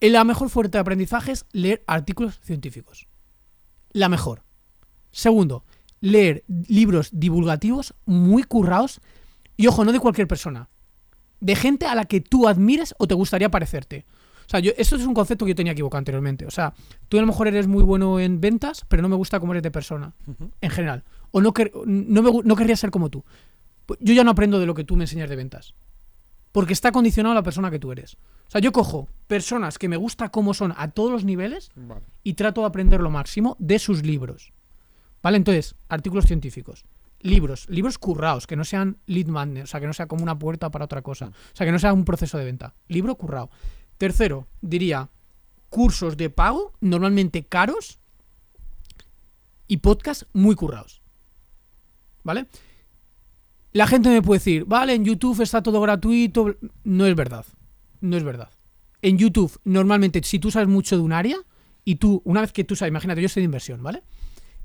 La mejor fuente de aprendizaje es leer artículos científicos. La mejor. Segundo, leer libros divulgativos muy currados y ojo, no de cualquier persona. De gente a la que tú admires o te gustaría parecerte. O sea, yo, esto es un concepto que yo tenía equivocado anteriormente. O sea, tú a lo mejor eres muy bueno en ventas, pero no me gusta cómo eres de persona, en general. O no, quer- no, me, no querría ser como tú. Pues Yo ya no aprendo de lo que tú me enseñas de ventas. Porque está condicionado a la persona que tú eres. O sea, yo cojo personas que me gusta cómo son a todos los niveles Vale. y trato de aprender lo máximo de sus libros. ¿Vale? Entonces, artículos científicos. Libros, libros currados, que no sean lead magnet, o sea, que no sea como una puerta para otra cosa. O sea, que no sea un proceso de venta. Libro currado. Tercero, diría cursos de pago, normalmente caros, y podcasts muy currados. ¿Vale? La gente me puede decir, vale, en YouTube está todo gratuito. No es verdad. No es verdad. En YouTube, normalmente, si tú sabes mucho de un área, y tú, una vez que tú sabes, imagínate, yo soy de inversión, ¿vale?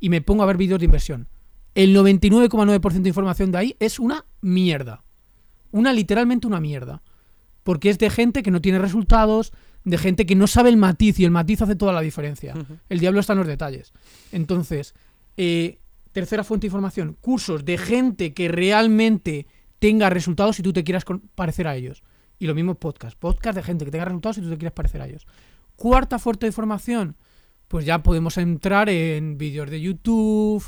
Y me pongo a ver vídeos de inversión. El 99,9% de información de ahí es una mierda. Una literalmente una mierda. Porque es de gente que no tiene resultados, de gente que no sabe el matiz, y el matiz hace toda la diferencia. El diablo está en los detalles. Entonces, eh, tercera fuente de información, cursos de gente que realmente tenga resultados si tú te quieras parecer a ellos. Y lo mismo podcast, podcast de gente que tenga resultados si tú te quieres parecer a ellos. Cuarta fuente de información, pues ya podemos entrar en vídeos de YouTube,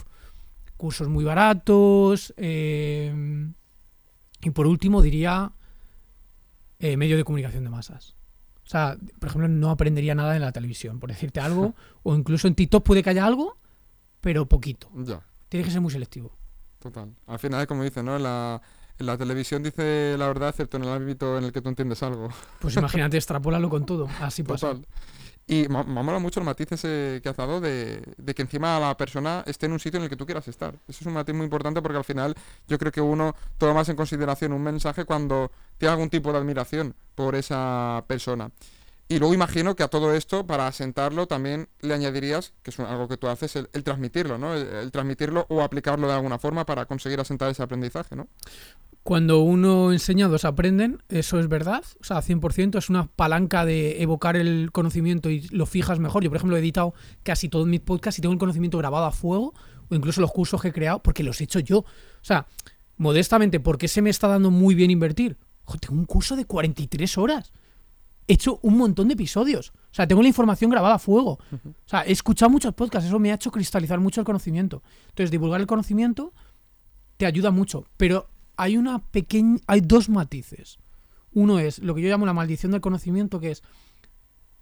cursos muy baratos, eh, y por último diría eh, medio de comunicación de masas. O sea, por ejemplo, no aprendería nada en la televisión, por decirte algo, o incluso en TikTok puede que haya algo, pero poquito. Ya, Tienes que ser muy selectivo. total. Al final es como dice, ¿no? En la, la televisión dice la verdad, excepto en el ámbito en el que tú entiendes algo. Pues imagínate, extrapólalo con todo. Así pasa. Total. Y me, mola mucho el matiz ese que has dado de, de que encima la persona esté en un sitio en el que tú quieras estar. Eso es un matiz muy importante porque al final yo creo que uno toma más en consideración un mensaje cuando tiene algún tipo de admiración por esa persona. Y luego imagino que a todo esto, para asentarlo, también le añadirías, que es algo que tú haces, el, el transmitirlo, ¿no? El, el transmitirlo o aplicarlo de alguna forma para conseguir asentar ese aprendizaje, ¿no? Cuando uno enseña, dos aprenden, eso es verdad, o sea, 100%, es una palanca de evocar el conocimiento y lo fijas mejor. Yo, por ejemplo, he editado casi todos mis podcasts y tengo el conocimiento grabado a fuego, o incluso los cursos que he creado, porque los he hecho yo. O sea, modestamente, ¿por qué se me está dando muy bien invertir? Ojo, tengo un curso de 43 horas. He hecho un montón de episodios. O sea, tengo la información grabada a fuego. O sea, he escuchado muchos podcasts, eso me ha hecho cristalizar mucho el conocimiento. Entonces, divulgar el conocimiento te ayuda mucho, pero hay una pequeña hay dos matices. Uno es lo que yo llamo la maldición del conocimiento, que es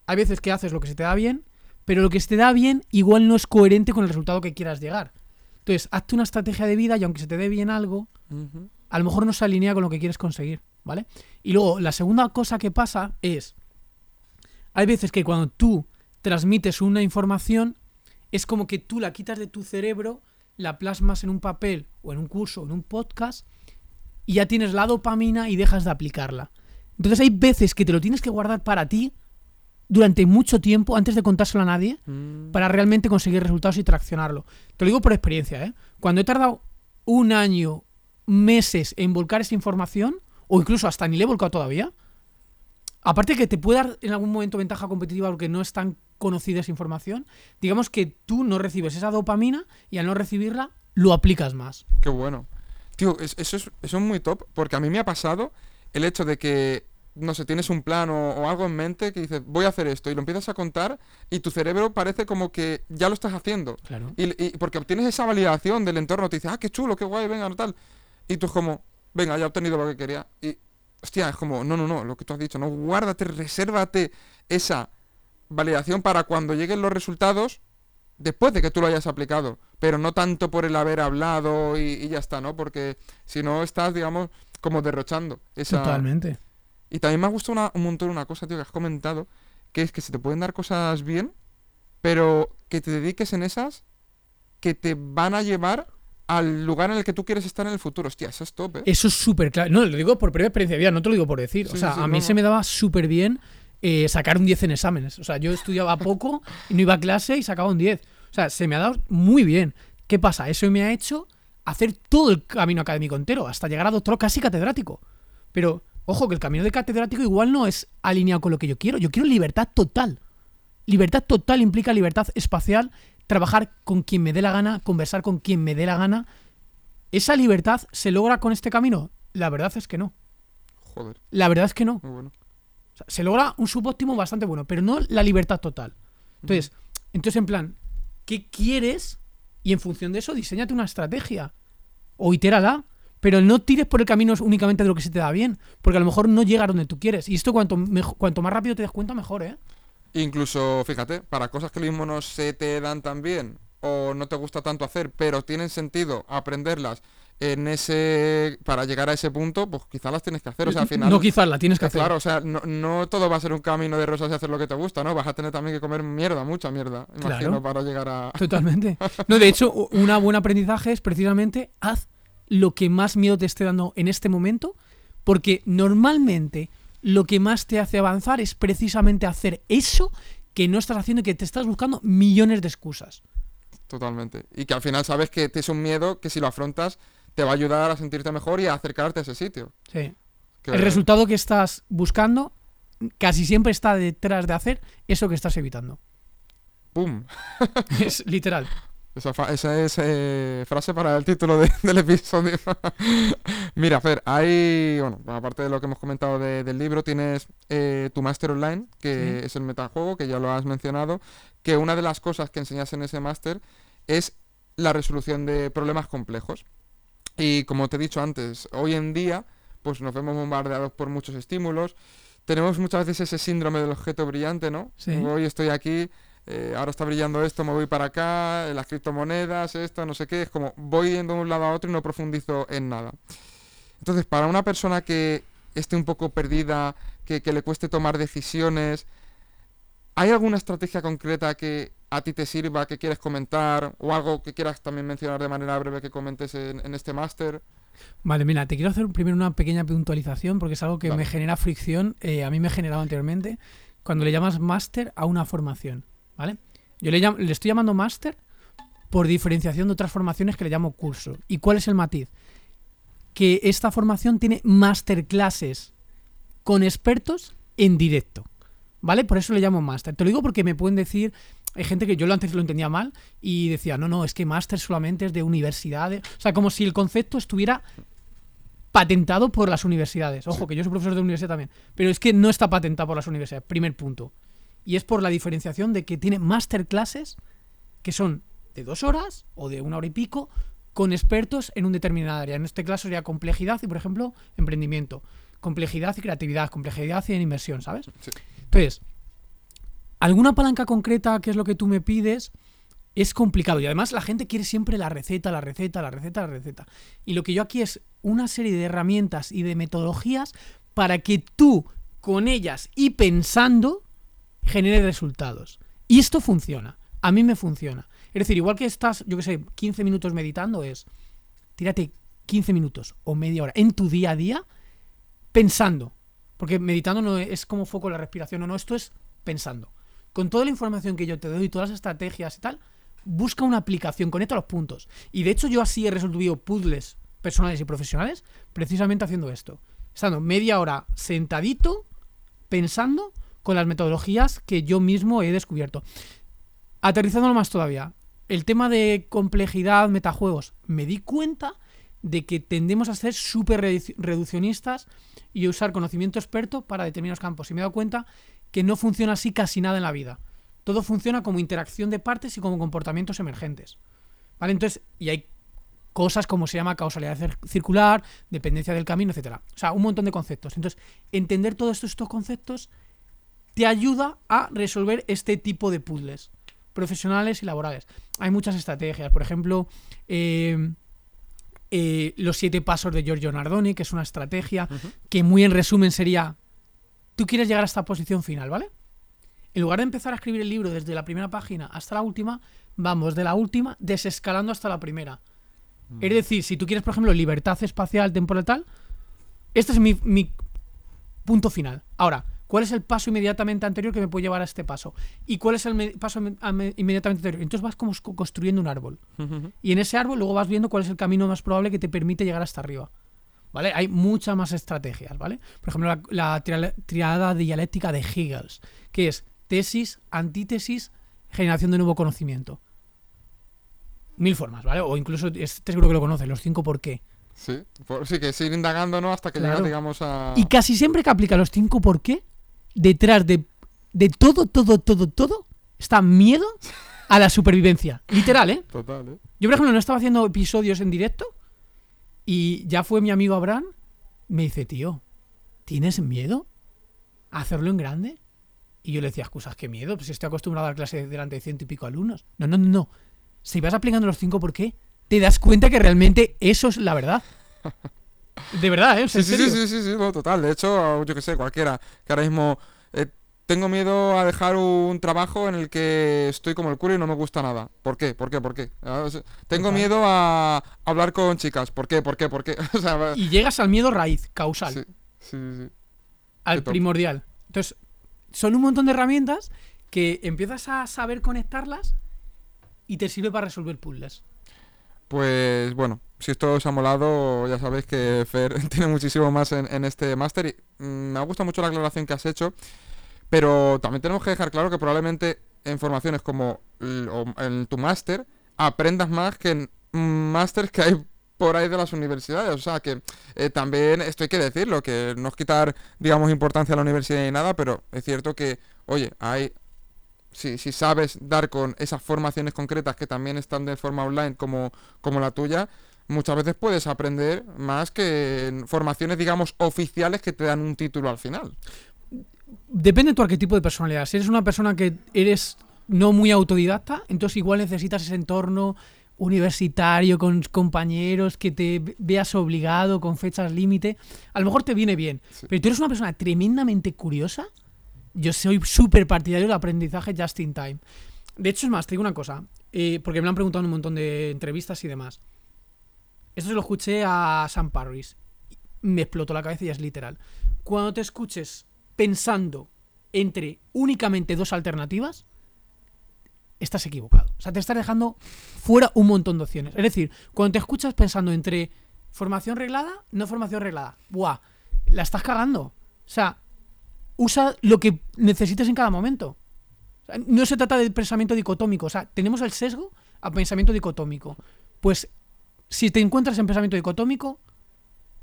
hay veces que haces lo que se te da bien, pero lo que se te da bien igual no es coherente con el resultado que quieras llegar. Entonces, hazte una estrategia de vida y aunque se te dé bien algo, a lo mejor no se alinea con lo que quieres conseguir, ¿vale? Y luego, la segunda cosa que pasa es, hay veces que cuando tú transmites una información, es como que tú la quitas de tu cerebro, la plasmas en un papel o en un curso o en un podcast y ya tienes la dopamina y dejas de aplicarla. Entonces hay veces que te lo tienes que guardar para ti durante mucho tiempo antes de contárselo a nadie Mm, para realmente conseguir resultados y traccionarlo. Te lo digo por experiencia, ¿eh? Cuando he tardado un año, meses en volcar esa información, o incluso hasta ni le he volcado todavía, aparte que te puede dar en algún momento ventaja competitiva porque no es tan conocida esa información, digamos que tú no recibes esa dopamina y al no recibirla, lo aplicas más. Qué bueno. Tío, es- eso, es, eso es muy top, porque a mí me ha pasado el hecho de que, no sé, tienes un plan o, o algo en mente que dices, voy a hacer esto, y lo empiezas a contar, y tu cerebro parece como que ya lo estás haciendo. Claro. Y, y porque obtienes esa validación del entorno, te dice, ah, qué chulo, qué guay, venga, no tal. Y tú es como, venga, ya he obtenido lo que quería. Y, hostia, es como, no, no, no, lo que tú has dicho, no, guárdate, resérvate esa validación para cuando lleguen los resultados después de que tú lo hayas aplicado, pero no tanto por el haber hablado y, y ya está, ¿no? Porque si no estás, digamos, como derrochando esa... Totalmente. Y también me ha gustado una- un montón una cosa, tío, que has comentado, que es que se te pueden dar cosas bien, pero que te dediques en esas que te van a llevar al lugar en el que tú quieres estar en el futuro. Hostia, eso es top, ¿eh? Eso es súper claro. No, lo digo por primera experiencia de vida, no te lo digo por decir. Sí, o sea, sí, a mí no. se me daba súper bien eh, sacar un 10 en exámenes. O sea, yo estudiaba poco y no iba a clase y sacaba un 10. O sea, se me ha dado muy bien. ¿Qué pasa? Eso me ha hecho hacer todo el camino académico entero, hasta llegar a doctor casi catedrático. Pero, ojo, que el camino de catedrático igual no es alineado con lo que yo quiero. Yo quiero libertad total. Libertad total implica libertad espacial, trabajar con quien me dé la gana, conversar con quien me dé la gana. ¿Esa libertad se logra con este camino? La verdad es que no. Joder, La verdad es que no. muy bueno. O sea, se logra un subóptimo bastante bueno, pero no la libertad total. Entonces, entonces en plan, ¿qué quieres? Y en función de eso, diseñate una estrategia. O itérala. Pero no tires por el camino únicamente de lo que se te da bien. Porque a lo mejor no llega a donde tú quieres. Y esto cuanto, cuanto más rápido te des cuenta, mejor, ¿eh? Incluso, fíjate, para cosas que mismo no se te dan tan bien o no te gusta tanto hacer, pero tienen sentido aprenderlas en ese para llegar a ese punto, pues quizás las tienes que hacer. O sea, al final. No quizás la tienes que hacer. Claro, o sea, no, no todo va a ser un camino de rosas y hacer lo que te gusta, ¿no? Vas a tener también que comer mierda, mucha mierda, imagino, Claro. para llegar a. Totalmente. No, de hecho, u- una buen aprendizaje es precisamente haz lo que más miedo te esté dando en este momento, porque normalmente lo que más te hace avanzar es precisamente hacer eso que no estás haciendo y que te estás buscando millones de excusas. Totalmente. Y que al final sabes que te es un miedo que si lo afrontas te va a ayudar a sentirte mejor y a acercarte a ese sitio. Sí. Que- El resultado que estás buscando casi siempre está detrás de hacer eso que estás evitando. ¡Pum! Es literal. Esa, es eh, frase para el título de- del episodio. Mira, Fer, hay, bueno, aparte de lo que hemos comentado de- del libro, tienes eh, tu máster online, que Sí. es el metajuego, que ya lo has mencionado, que una de las cosas que enseñas en ese máster es la resolución de problemas complejos. Y como te he dicho antes, hoy en día, pues nos vemos bombardeados por muchos estímulos. Tenemos muchas veces ese síndrome del objeto brillante, ¿no? Sí. Hoy estoy aquí, eh, ahora está brillando esto, me voy para acá, las criptomonedas, esto, no sé qué. Es como voy yendo de un lado a otro y no profundizo en nada. Entonces, para una persona que esté un poco perdida, que, que le cueste tomar decisiones, ¿hay alguna estrategia concreta que a ti te sirva, que quieres comentar, o algo que quieras también mencionar de manera breve que comentes en, en este máster? Vale, mira, te quiero hacer primero una pequeña puntualización porque es algo que Vale. me genera fricción. eh, a mí me ha generado anteriormente cuando le llamas máster a una formación, ¿vale? Yo le estoy llamando máster por diferenciación de otras formaciones que le llamo curso. ¿Y cuál es el matiz? Que esta formación tiene masterclasses con expertos en directo, ¿vale? Por eso le llamo máster. Te lo digo porque me pueden decir, hay gente que yo lo antes lo entendía mal y decía, no, no, es que máster solamente es de universidades. O sea, como si el concepto estuviera patentado por las universidades. Ojo, que yo soy profesor de universidad también. Pero es que no está patentado por las universidades, primer punto. Y es por la diferenciación de que tiene masterclasses que son de dos horas o de una hora y pico con expertos en un determinado área. En este caso sería complejidad y, por ejemplo, emprendimiento. Complejidad y creatividad, complejidad y en inversión, ¿sabes? Sí. Entonces, alguna palanca concreta, que es lo que tú me pides, es complicado. Y además la gente quiere siempre la receta, la receta, la receta, la receta. Y lo que yo aquí es una serie de herramientas y de metodologías para que tú, con ellas y pensando, genere resultados. Y esto funciona. A mí me funciona. Es decir, igual que estás, yo que sé, 15 minutos meditando, es tírate 15 minutos o media hora en tu día a día pensando. Porque meditando no es como foco la respiración, no, no, esto es pensando. Con toda la información que yo te doy, todas las estrategias y tal, busca una aplicación, conecta los puntos. Y de hecho yo así he resolvido puzzles personales y profesionales precisamente haciendo esto. Estando media hora sentadito, pensando con las metodologías que yo mismo he descubierto. Aterrizándolo más todavía, el tema de complejidad, metajuegos, me di cuenta de que tendemos a ser súper reduc- reduccionistas y usar conocimiento experto para determinados campos. Y me he dado cuenta que no funciona así casi nada en la vida. Todo funciona como interacción de partes y como comportamientos emergentes. ¿Vale? Entonces, y hay cosas como se llama causalidad cir- circular, dependencia del camino, etcétera. O sea, un montón de conceptos. Entonces, entender todos estos, estos conceptos te ayuda a resolver este tipo de puzzles profesionales y laborales. Hay muchas estrategias, por ejemplo, eh, eh, los siete pasos de Giorgio Nardoni, que es una estrategia que muy en resumen sería, tú quieres llegar a esta posición final, ¿vale? En lugar de empezar a escribir el libro desde la primera página hasta la última, vamos de la última desescalando hasta la primera. Es decir, si tú quieres, por ejemplo, libertad espacial, temporal, tal, este es mi, mi punto final. Ahora, ¿cuál es el paso inmediatamente anterior que me puede llevar a este paso? ¿Y cuál es el paso me- ame- inmediatamente anterior? Entonces vas como co- construyendo un árbol. Y en ese árbol luego vas viendo cuál es el camino más probable que te permite llegar hasta arriba. ¿Vale? Hay muchas más estrategias, ¿vale? Por ejemplo, la, la tria- triada dialéctica de Hegel, que es tesis, antítesis, generación de nuevo conocimiento. Mil formas, ¿vale? O incluso, este seguro que lo conoces, los cinco por qué. Sí, por- sí, que es ir indagando, ¿no? Hasta que Claro. digamos, a... Y casi siempre que aplica los cinco por qué, detrás de, de todo, todo, todo, todo, está miedo a la supervivencia. Literal, ¿eh? Total, ¿eh? Yo, por ejemplo, no estaba haciendo episodios en directo y ya fue mi amigo Abraham. Me dice, tío, ¿tienes miedo a hacerlo en grande? Y yo le decía, excusas, qué miedo, pues estoy acostumbrado a dar clase delante de ciento y pico alumnos. No, no, no, no. Si vas aplicando los cinco, ¿por qué? Te das cuenta que realmente eso es la verdad. De verdad, ¿eh? O sea, Sí, sí, sí, sí, sí, sí, no, total. De hecho, yo que sé, cualquiera que ahora mismo eh, tengo miedo a dejar un trabajo en el que estoy como el culo y no me gusta nada. ¿Por qué? ¿Por qué? ¿Por qué? Ah, tengo miedo a hablar con chicas. ¿Por qué? ¿Por qué? ¿Por qué? O sea, va- Y llegas al miedo raíz, causal, sí, sí, al qué top. primordial. Entonces, son un montón de herramientas que empiezas a saber conectarlas y te sirve para resolver puzzles. Pues bueno, si esto os ha molado, ya sabéis que Fer tiene muchísimo más en, en este máster y mm, me ha gustado mucho la aclaración que has hecho, pero también tenemos que dejar claro que probablemente en formaciones como en tu máster aprendas más que en másters que hay por ahí de las universidades. O sea que eh, también esto hay que decirlo, que no es quitar, digamos, importancia a la universidad ni nada, pero es cierto que, oye, hay si, si sabes dar con esas formaciones concretas que también están de forma online como, como la tuya, muchas veces puedes aprender más que en formaciones, digamos, oficiales que te dan un título al final. Depende de tu arquetipo de personalidad. Si eres una persona que eres no muy autodidacta, entonces igual necesitas ese entorno universitario con compañeros que te veas obligado con fechas límite. A lo mejor te viene bien. Sí. Pero tú eres una persona tremendamente curiosa. Yo soy súper partidario del aprendizaje just in time. De hecho, es más, te digo una cosa, eh, porque me lo han preguntado en un montón de entrevistas y demás. Esto se lo escuché a Sam Parris. Me explotó la cabeza y es literal. Cuando te escuches pensando entre únicamente dos alternativas, estás equivocado. O sea, te estás dejando fuera un montón de opciones. Es decir, cuando te escuchas pensando entre formación reglada, no formación reglada, ¡buah! La estás cagando. O sea, usa lo que necesites en cada momento. No se trata de pensamiento dicotómico. O sea, tenemos el sesgo a pensamiento dicotómico. Pues si te encuentras en pensamiento dicotómico,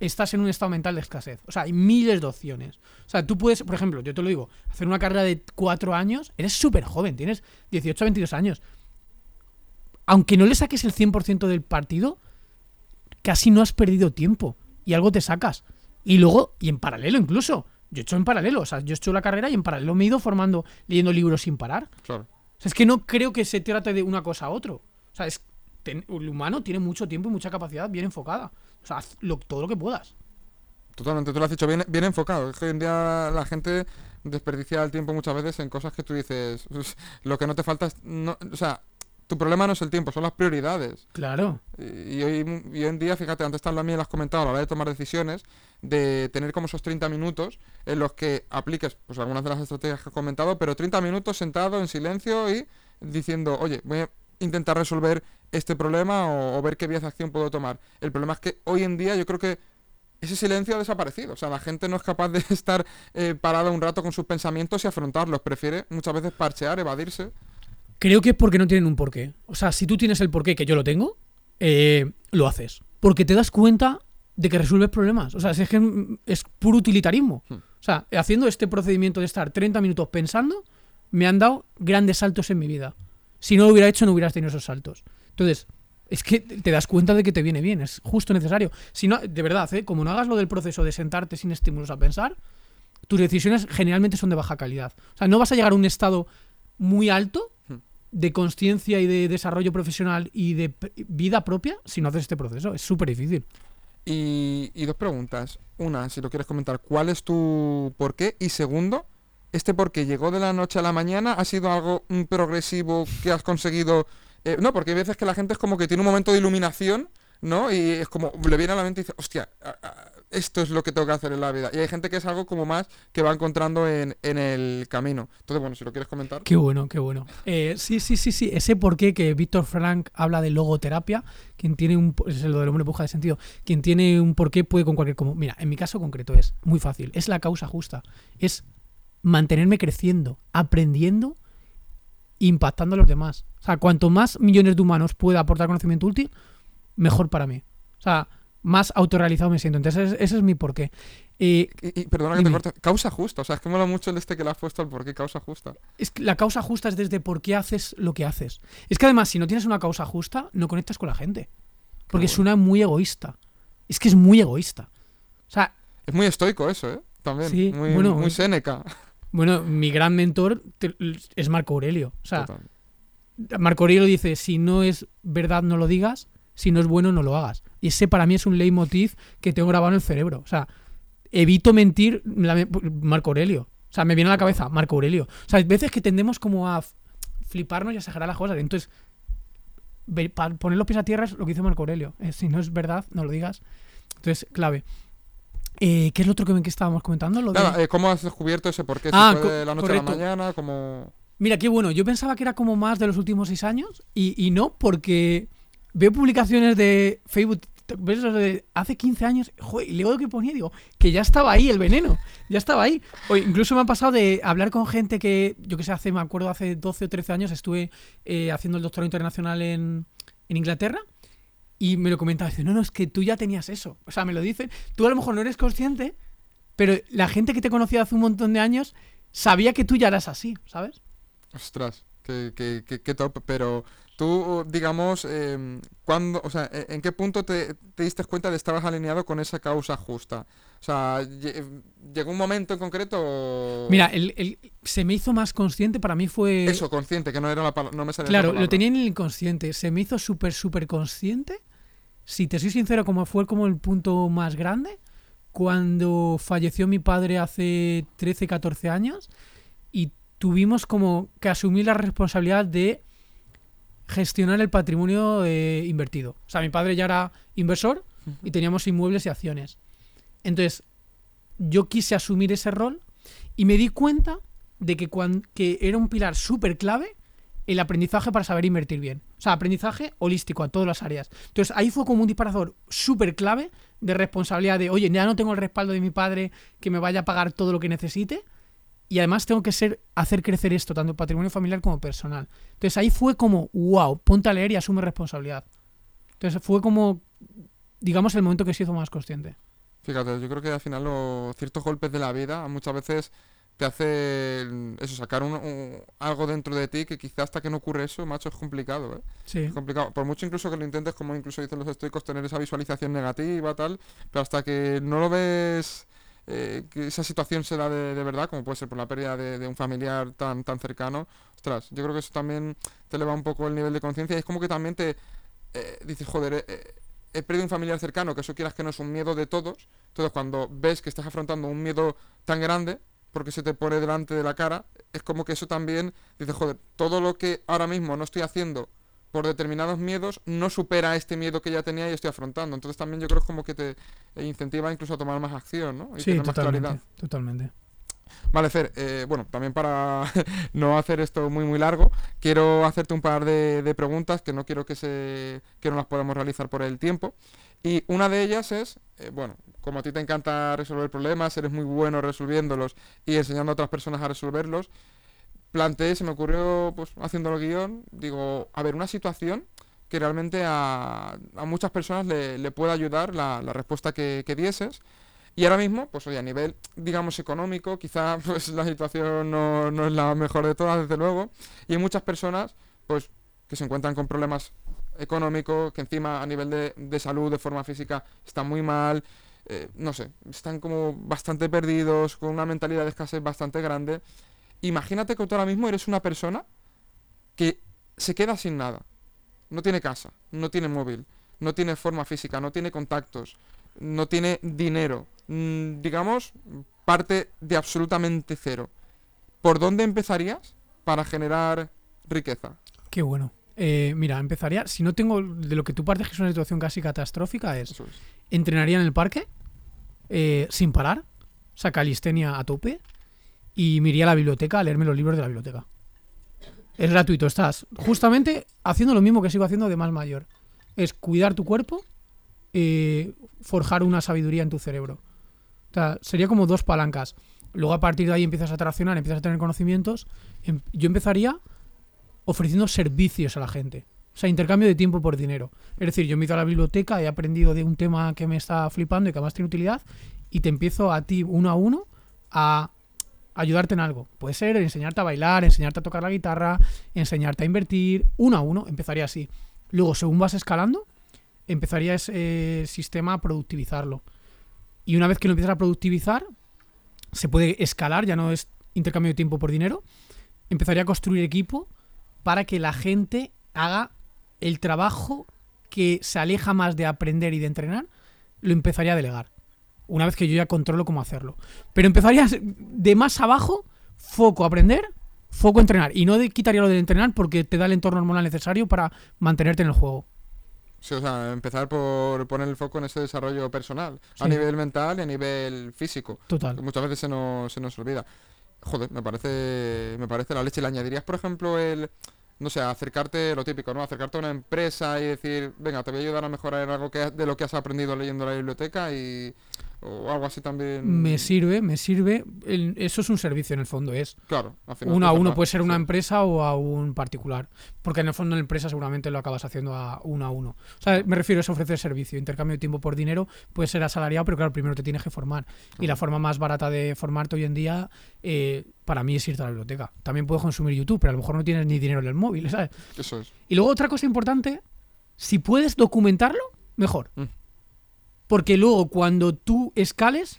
estás en un estado mental de escasez. O sea, hay miles de opciones. O sea, tú puedes, por ejemplo, yo te lo digo, hacer una carrera de cuatro años, eres súper joven, tienes 18 22 años. Aunque no le saques el 100% del partido, casi no has perdido tiempo. Y algo te sacas. Y luego, y en paralelo incluso. Yo he hecho en paralelo, o sea, yo he hecho la carrera y en paralelo me he ido formando, leyendo libros sin parar. Claro. O sea, es que no creo que se trate de una cosa a otro. O sea, es, ten- el humano tiene mucho tiempo y mucha capacidad bien enfocada. Sea, haz lo- todo lo que puedas. Totalmente, tú lo has dicho bien, bien enfocado. Es que hoy en día la gente desperdicia el tiempo muchas veces en cosas que tú dices, "Uf, lo que no te falta es... No, o sea, tu problema no es el tiempo, son las prioridades. Claro. Y hoy, y hoy en día, fíjate, antes también lo has comentado a la hora de tomar decisiones, de tener como esos 30 minutos en los que apliques pues algunas de las estrategias que he comentado, pero 30 minutos sentado en silencio y diciendo, oye, voy a intentar resolver este problema o, o ver qué vías de acción puedo tomar. El problema es que hoy en día yo creo que ese silencio ha desaparecido. O sea, la gente no es capaz de estar eh, parada un rato con sus pensamientos y afrontarlos. Prefiere muchas veces parchear, evadirse. Creo que es porque no tienen un porqué. O sea, si tú tienes el porqué, que yo lo tengo, eh, lo haces. Porque te das cuenta de que resuelves problemas. O sea, es que es puro utilitarismo. Hmm. O sea, haciendo este procedimiento de estar 30 minutos pensando, me han dado grandes saltos en mi vida. Si no lo hubiera hecho, no hubieras tenido esos saltos. Entonces, es que te das cuenta de que te viene bien, es justo necesario. Si no, de verdad, ¿eh? como no hagas lo del proceso de sentarte sin estímulos a pensar, tus decisiones generalmente son de baja calidad. O sea, no vas a llegar a un estado muy alto Hmm. de conciencia y de desarrollo profesional y de vida propia si no haces este proceso. Es súper difícil. Y, y dos preguntas. Una, si lo quieres comentar, ¿cuál es tu por qué? Y segundo, ¿este por qué llegó de la noche a la mañana? ¿Ha sido algo mm, progresivo que has conseguido? Eh, no, porque hay veces que la gente es como que tiene un momento de iluminación, ¿no? Y es como, le viene a la mente y dice, hostia, esto es lo que tengo que hacer en la vida. Y hay gente que es algo como más que va encontrando en, en el camino. Entonces, bueno, si lo quieres comentar. Qué bueno, qué bueno. Eh, sí, sí, sí, sí. Ese porqué que Víctor Frank habla de logoterapia, quien tiene un... Es lo del hombre puja de sentido. Quien tiene un porqué puede con cualquier... Como, mira, en mi caso concreto es muy fácil. Es la causa justa. Es mantenerme creciendo, aprendiendo, impactando a los demás. O sea, cuanto más millones de humanos pueda aportar conocimiento útil, mejor para mí. O sea, más autorrealizado me siento. Entonces, ese, ese es mi porqué. Eh, Y, y perdona que te corte. Causa justa. O sea, es que mola mucho el este que le has puesto al por qué causa justa. es que la causa justa es desde por qué haces lo que haces. Es que además, si no tienes una causa justa, no conectas con la gente. Porque bueno. suena muy egoísta. Es que es muy egoísta. O sea, Es muy estoico eso, ¿eh? También. Sí, muy, bueno, muy Séneca. Bueno, mi gran mentor te- es Marco Aurelio. O sea, Total. Marco Aurelio dice, si no es verdad, no lo digas. Si no es bueno, no lo hagas. Y ese para mí es un leitmotiv que tengo grabado en el cerebro. O sea, evito mentir la- Marco Aurelio. O sea, me viene a la cabeza Marco Aurelio. O sea, hay veces que tendemos como a fliparnos y a exagerar las cosas. Entonces, para poner los pies a tierra es lo que dice Marco Aurelio. Eh, si no es verdad, no lo digas. Entonces, clave. Eh, ¿Qué es lo otro que, que estábamos comentando? Lo de- Nada, eh, ¿cómo has descubierto ese por qué? Ah, ¿Si fue de la noche a la correcto. mañana? como Mira, qué bueno. Yo pensaba que era como más de los últimos seis años y, y no, porque veo publicaciones de Facebook, ves de hace 15 años, joder, y leo lo que ponía digo, que ya estaba ahí el veneno, ya estaba ahí. O incluso me ha pasado de hablar con gente que, yo que sé, hace, me acuerdo, hace 12 o 13 años estuve eh, haciendo el doctorado internacional en, en Inglaterra. Y me lo comentaba, dice, no, no, es que tú ya tenías eso. O sea, me lo dicen. Tú a lo mejor no eres consciente, pero la gente que te conocía hace un montón de años sabía que tú ya eras así, ¿sabes? Ostras, qué, qué- qué- qué top. Pero tú, digamos, eh, ¿cuándo, o sea, ¿en qué punto te, te diste cuenta de que estabas alineado con esa causa justa? O sea, lle- ¿llegó un momento en concreto Mira, el, el- se me hizo más consciente, para mí fue... Eso, consciente, que no era la no me salía la claro, lo tenía en el inconsciente. Se me hizo súper, súper consciente. Si te soy sincero, como fue como el punto más grande, cuando falleció mi padre hace 13, 14 años y tuvimos como que asumir la responsabilidad de gestionar el patrimonio eh, invertido. O sea, mi padre ya era inversor y teníamos inmuebles y acciones. Entonces, yo quise asumir ese rol y me di cuenta de que, cuan- que era un pilar súper clave el aprendizaje para saber invertir bien. O sea, aprendizaje holístico a todas las áreas. Entonces, ahí fue como un disparador súper clave de responsabilidad de, oye, ya no tengo el respaldo de mi padre que me vaya a pagar todo lo que necesite. Y además tengo que ser, hacer crecer esto, tanto patrimonio familiar como personal. Entonces ahí fue como, wow, ponte a leer y asume responsabilidad. Entonces fue como, digamos, el momento que se hizo más consciente. Fíjate, yo creo que al final los ciertos golpes de la vida muchas veces te hacen eso, sacar un- un- algo dentro de ti que quizás hasta que no ocurre eso, macho, es complicado, ¿eh? Sí. Es complicado. Por mucho incluso que lo intentes, como incluso dicen los estoicos, tener esa visualización negativa, tal, pero hasta que no lo ves, eh, que esa situación se da de, de verdad, como puede ser por la pérdida de, de un familiar tan, tan cercano, ostras, yo creo que eso también te eleva un poco el nivel de conciencia y es como que también te eh, dices, joder, eh, eh, he perdido un familiar cercano, que eso quieras que no es un miedo de todos, entonces cuando ves que estás afrontando un miedo tan grande, porque se te pone delante de la cara, es como que eso también dices, joder, todo lo que ahora mismo no estoy haciendo por determinados miedos no supera este miedo que ya tenía y estoy afrontando. Entonces también yo creo que es como que te incentiva incluso a tomar más acción, ¿no? Y Sí, tener más totalmente. claridad. Totalmente. Vale, Fer, eh, bueno, también para no hacer esto muy muy largo, quiero hacerte un par de, preguntas que no quiero que se que no las podamos realizar por el tiempo. Y una de ellas es, eh, bueno, como a ti te encanta resolver problemas, eres muy bueno resolviéndolos y enseñando a otras personas a resolverlos, planteé, se me ocurrió, pues haciendo el guion, digo, a ver, una situación que realmente a, a muchas personas le, le pueda ayudar la, la respuesta que, que dieses. Y ahora mismo, pues oye, a nivel, digamos, económico, quizá pues la situación no, no es la mejor de todas, desde luego. Y hay muchas personas, pues, que se encuentran con problemas económicos, que encima a nivel de, de salud, de forma física, están muy mal. eh, no sé, están como bastante perdidos, con una mentalidad de escasez bastante grande. Imagínate que tú ahora mismo eres una persona que se queda sin nada. No tiene casa, no tiene móvil, no tiene forma física, no tiene contactos, no tiene dinero. Mm, digamos, parte de absolutamente cero. ¿Por dónde empezarías para generar riqueza? Qué bueno. Eh, mira, empezaría, si no tengo de lo que tú partes que es una situación casi catastrófica, es entrenaría en el parque eh, sin parar, o sea, calistenia a tope y me iría a la biblioteca a leerme los libros de la biblioteca. Es gratuito, estás justamente haciendo lo mismo que sigo haciendo de más mayor. Es cuidar tu cuerpo, eh, forjar una sabiduría en tu cerebro. Sería como dos palancas. Luego a partir de ahí empiezas a traccionar, empiezas a tener conocimientos. Em- Yo empezaría ofreciendo servicios a la gente. O sea, intercambio de tiempo por dinero. Es decir, yo me he ido a la biblioteca, he aprendido de un tema que me está flipando y que además tiene utilidad, y te empiezo a ti uno a uno a ayudarte en algo. Puede ser enseñarte a bailar, enseñarte a tocar la guitarra, enseñarte a invertir, uno a uno, empezaría así. Luego, según vas escalando, empezaría ese sistema a productivizarlo. Y una vez que lo empiezas a productivizar, se puede escalar, ya no es intercambio de tiempo por dinero. Empezaría a construir equipo para que la gente haga el trabajo que se aleja más de aprender y de entrenar, lo empezaría a delegar. Una vez que yo ya controlo cómo hacerlo. Pero empezaría de más abajo, foco aprender, foco entrenar. Y no quitaría lo de entrenar porque te da el entorno hormonal necesario para mantenerte en el juego. Sí, o sea, empezar por poner el foco en ese desarrollo personal, a nivel mental y a nivel físico. Total. Que muchas veces se nos, se nos olvida. Joder, me parece, me parece la leche. ¿Le añadirías, por ejemplo, el, no sé, acercarte, lo típico, ¿no? Acercarte a una empresa y decir, venga, te voy a ayudar a mejorar algo que, de lo que has aprendido leyendo la biblioteca y o algo así también. Me sirve, me sirve. eso es un servicio en el fondo, es. Claro, al final, Uno a uno puede ser una empresa o a un particular. Porque en el fondo la empresa seguramente lo acabas haciendo a uno a uno. O sea, me refiero a eso, ofrecer servicio. Intercambio de tiempo por dinero puede ser asalariado, pero claro, primero te tienes que formar. Y la forma más barata de formarte hoy en día, eh, para mí, es irte a la biblioteca. También puedes consumir YouTube, pero a lo mejor no tienes ni dinero en el móvil, ¿sabes? Eso es. Y luego otra cosa importante, si puedes documentarlo, mejor. Mm. Porque luego cuando tú escales,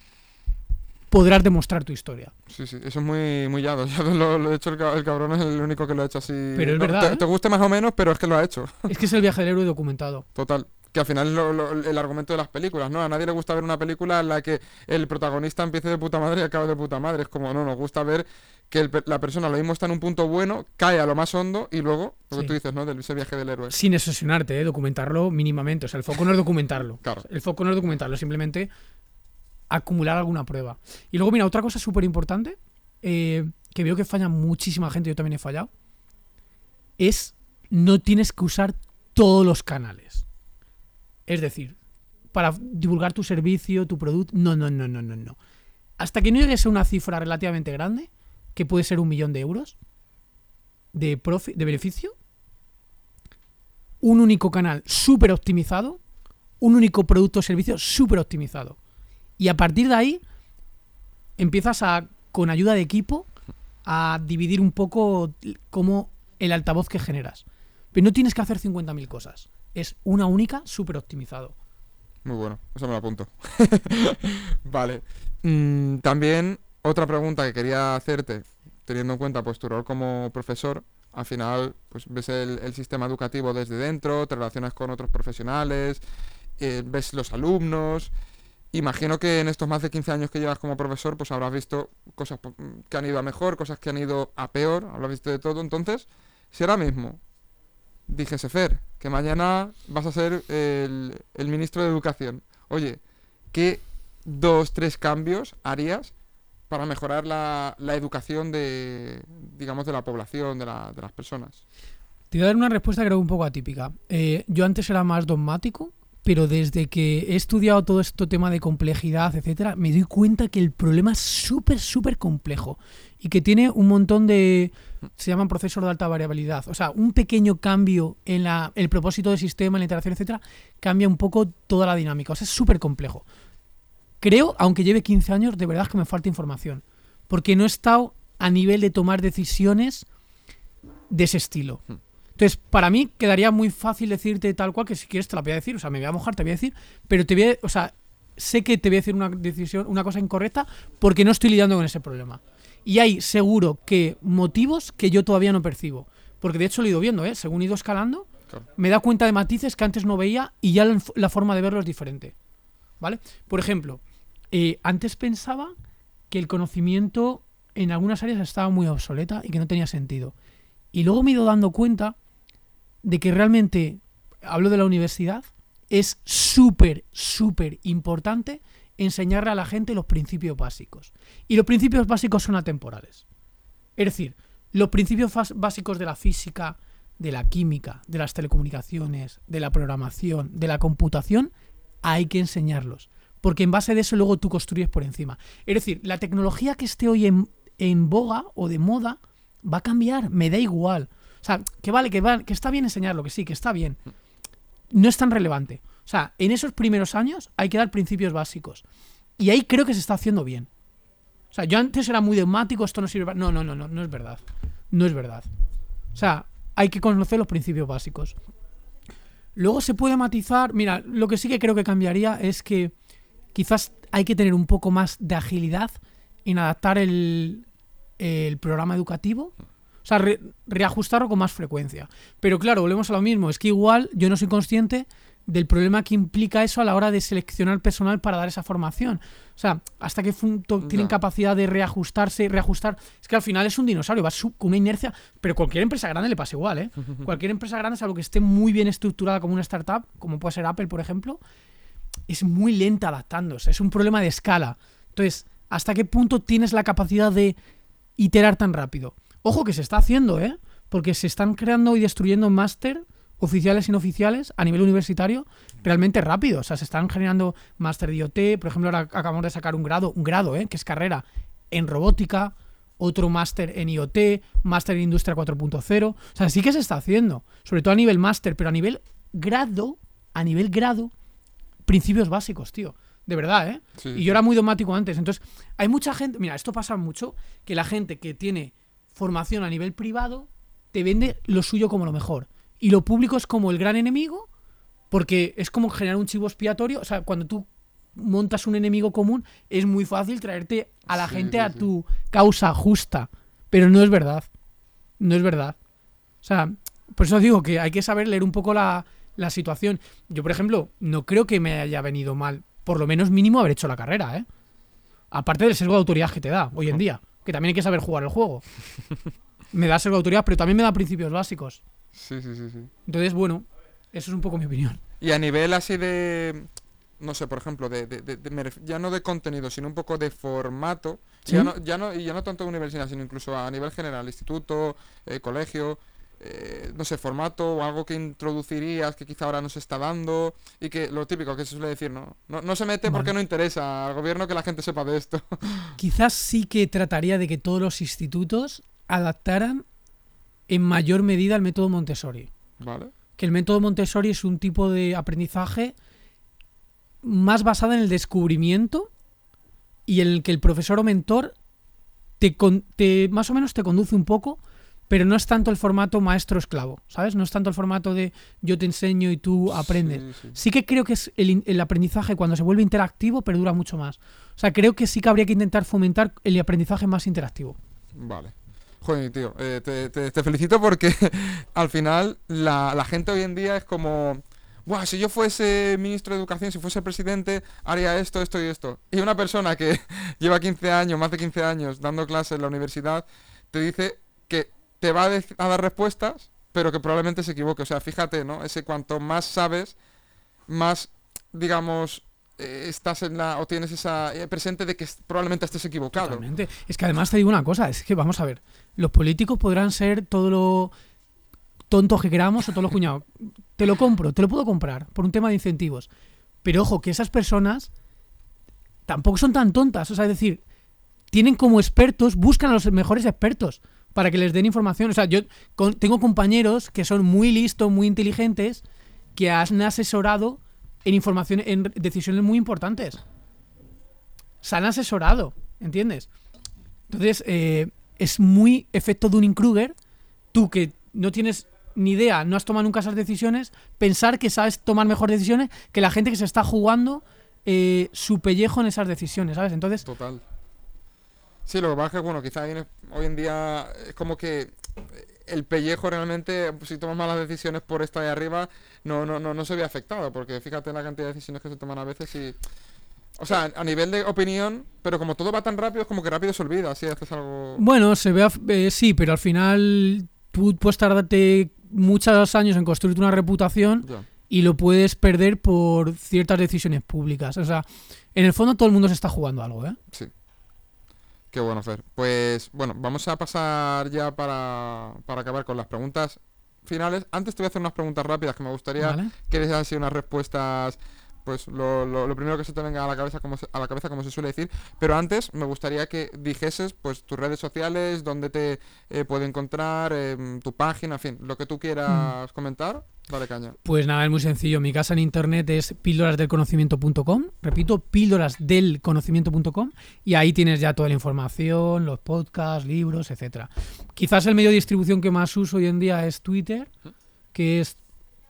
podrás demostrar tu historia. Sí, sí, eso es muy, muy yado. lo, he hecho el, cabrón, es el único que lo ha hecho así. Pero es verdad. Te, ¿eh? te, guste más o menos, pero es que lo ha hecho. Es que es el viaje del héroe documentado. Total. Que al final es el argumento de las películas, ¿no? A nadie le gusta ver una película en la que el protagonista empiece de puta madre y acabe de puta madre. Es como, no, nos gusta ver que la persona lo mismo está en un punto bueno, cae a lo más hondo y luego, lo que tú dices, ¿no? Del, ese viaje del héroe. Sin obsesionarte, ¿eh? documentarlo mínimamente. O sea, el foco no es documentarlo. Claro. El foco no es documentarlo, simplemente acumular alguna prueba. Y luego, mira, otra cosa súper importante, eh, que veo que falla muchísima gente, yo también he fallado, es no tienes que usar todos los canales. Es decir, para divulgar tu servicio, tu producto, no, no, no, no, no, no. Hasta que no llegues a una cifra relativamente grande, que puede ser un millón de euros de, de beneficio, un único canal súper optimizado, un único producto o servicio súper optimizado. Y a partir de ahí empiezas a, con ayuda de equipo, a dividir un poco como el altavoz que generas. Pero no tienes que hacer 50.000 cosas. Es una única, súper optimizado. Muy bueno, eso me lo apunto. vale. Mm, también otra pregunta que quería hacerte, teniendo en cuenta pues tu rol como profesor, al final pues ves el, sistema educativo desde dentro, te relacionas con otros profesionales, eh, ves los alumnos. Imagino que en estos más de 15 años que llevas como profesor, pues habrás visto cosas que han ido a mejor, cosas que han ido a peor, habrás visto de todo. Entonces, si ahora mismo dijese Fer, que mañana vas a ser el, el ministro de Educación, oye, ¿qué dos, tres cambios harías para mejorar la, educación de, digamos, de la población, de, las personas? Te voy a dar una respuesta creo un poco atípica. Eh, yo antes era más dogmático, pero desde que he estudiado todo este tema de complejidad, etcétera, me doy cuenta que el problema es súper, súper complejo y que tiene un montón de. Se llaman procesos de alta variabilidad. O sea, un pequeño cambio en la, el propósito del sistema, en la interacción, etcétera, cambia un poco toda la dinámica. O sea, es súper complejo. Creo, aunque lleve 15 años, de verdad que me falta información. Porque no he estado a nivel de tomar decisiones de ese estilo. Entonces, para mí quedaría muy fácil decirte tal cual, que si quieres te la voy a decir, o sea, me voy a mojar, te voy a decir, pero te voy a, o sea, sé que te voy a decir una decisión, una cosa incorrecta, porque no estoy lidiando con ese problema. Y hay seguro que motivos que yo todavía no percibo. Porque de hecho lo he ido viendo, ¿eh? Según he ido escalando, me da cuenta de matices que antes no veía y ya la forma de verlo es diferente. ¿Vale? Por ejemplo, eh, antes pensaba que el conocimiento en algunas áreas estaba muy obsoleta y que no tenía sentido. Y luego me he ido dando cuenta de que realmente, hablo de la universidad, es súper, súper importante enseñarle a la gente los principios básicos. Y los principios básicos son atemporales. Es decir, los principios básicos de la física, de la química, de las telecomunicaciones, de la programación, de la computación, hay que enseñarlos porque en base de eso luego tú construyes por encima. Es decir, la tecnología que esté hoy en, boga o de moda va a cambiar, me da igual. O sea, que vale, que, vale, que está bien enseñarlo, que sí, que está bien. No es tan relevante. O sea, en esos primeros años hay que dar principios básicos. Y ahí creo que se está haciendo bien. O sea, yo antes era muy dogmático, esto no sirve para... No, no, no, no, no es verdad. No es verdad. O sea, hay que conocer los principios básicos. Luego se puede matizar. Mira, lo que sí que creo que cambiaría es que quizás hay que tener un poco más de agilidad en adaptar el, el programa educativo. O sea, re- reajustarlo con más frecuencia. Pero claro, volvemos a lo mismo. Es que igual yo no soy consciente del problema que implica eso a la hora de seleccionar personal para dar esa formación. O sea, hasta qué punto tienen capacidad de reajustarse, reajustar. Es que al final es un dinosaurio, va con una inercia. Pero cualquier empresa grande le pasa igual, ¿eh? Cualquier empresa grande, salvo que esté muy bien estructurada como una startup, como puede ser Apple, por ejemplo, es muy lenta adaptándose. Es un problema de escala. Entonces, ¿hasta qué punto tienes la capacidad de iterar tan rápido? Ojo que se está haciendo, ¿eh? Porque se están creando y destruyendo máster oficiales y no oficiales a nivel universitario realmente rápido. O sea, se están generando máster de IoT. Por ejemplo, ahora acabamos de sacar un grado, un grado, ¿eh? Que es carrera en robótica, otro máster en IoT, máster en Industria 4.0. O sea, sí que se está haciendo. Sobre todo a nivel máster, pero a nivel grado, a nivel grado, principios básicos, tío. De verdad, ¿eh? Sí, Y yo era muy dogmático antes. Entonces, hay mucha gente. Mira, esto pasa mucho. Que la gente que tiene formación a nivel privado te vende lo suyo como lo mejor. Y lo público es como el gran enemigo. Porque es como generar un chivo expiatorio. O sea, cuando tú montas un enemigo común, es muy fácil traerte a la Sí, gente sí, a sí. tu causa justa. Pero no es verdad. No es verdad. O sea, por eso digo que hay que saber leer un poco la, la situación. Yo, por ejemplo, no creo que me haya venido mal, por lo menos mínimo, haber hecho la carrera, ¿eh? Aparte del sesgo de autoridad que te da hoy en día, que también hay que saber jugar el juego. Me da de autoridad, pero también me da principios básicos. Sí, sí, sí, sí. Entonces, bueno, eso es un poco mi opinión. Y a nivel así de, no sé, por ejemplo, de, de- de- de- me ref- ya no de contenido, sino un poco de formato, ¿Sí? ya, no, ya, no, y ya no tanto de universidad, sino incluso a nivel general, instituto, eh, colegio, eh, no sé, formato o algo que introducirías que quizá ahora no se está dando y que lo típico que se suele decir, ¿no? No, no se mete porque no interesa al gobierno que la gente sepa de esto. Quizás sí que trataría de que todos los institutos adaptaran en mayor medida el método Montessori. ¿Vale? que el método Montessori es un tipo de aprendizaje más basado en el descubrimiento y en el que el profesor o mentor te, con- te- más o menos te conduce un poco, pero no es tanto el formato maestro-esclavo, ¿sabes? No es tanto el formato de yo te enseño y tú aprendes. Sí, sí. Sí que creo que es el, el aprendizaje cuando se vuelve interactivo perdura mucho más. O sea, creo que sí que habría que intentar fomentar el aprendizaje más interactivo. Vale. Joder, tío, eh, te, te- te felicito porque al final la, la gente hoy en día es como, Buah, si yo fuese ministro de Educación, si fuese presidente, haría esto, esto y esto. Y una persona que lleva 15 años, más de 15 años, dando clases en la universidad, te dice que te va a, dar respuestas, pero que probablemente se equivoque. O sea, fíjate, ¿no? Ese cuanto más sabes, más, digamos, eh, estás en la, o tienes esa eh, presente de que probablemente estés equivocado. Es que además te digo una cosa, es que vamos a ver, los políticos podrán ser todo lo tontos que queramos o todos los cuñados. Te lo compro, te lo puedo comprar por un tema de incentivos. Pero ojo, que esas personas tampoco son tan tontas. O sea, es decir, tienen como expertos, buscan a los mejores expertos para que les den información. O sea, yo con- tengo compañeros que son muy listos, muy inteligentes, que han asesorado en información, en decisiones muy importantes. Se han asesorado, ¿entiendes? Entonces, eh, es muy efecto Dunning-Kruger. Tú que no tienes ni idea, no has tomado nunca esas decisiones, pensar que sabes tomar mejores decisiones que la gente que se está jugando eh, su pellejo en esas decisiones, ¿sabes? Entonces, Total. Sí, lo que pasa es que, bueno, quizá viene- hoy en día es como que el pellejo realmente, si tomas malas decisiones por estar ahí arriba, no, no, no, no se ve afectado, porque fíjate en la cantidad de decisiones que se toman a veces y... O sea, a nivel de opinión, pero como todo va tan rápido, es como que rápido se olvida, si haces algo... bueno, se ve, eh, sí, pero al final tú puedes tardarte muchos años en construirte una reputación y lo puedes perder por ciertas decisiones públicas. O sea, en el fondo todo el mundo se está jugando algo, ¿eh? Sí. Qué bueno, Fer. Pues bueno, vamos a pasar ya para, para acabar con las preguntas finales. Antes te voy a hacer unas preguntas rápidas que me gustaría ¿Vale? que les así unas respuestas pues lo, lo- lo primero que se te venga a la cabeza como se, a la cabeza como se suele decir pero antes me gustaría que dijeses pues tus redes sociales dónde te eh, puede encontrar em, tu página en fin lo que tú Mm. quieras comentar dale caña Pues nada, es muy sencillo. Mi casa en internet es píldorasdelconocimiento.com. Repito, píldorasdelconocimiento.com. Y ahí tienes ya toda la información, los podcasts, libros, etcétera. Quizás el medio de distribución que más uso hoy en día es Twitter, que es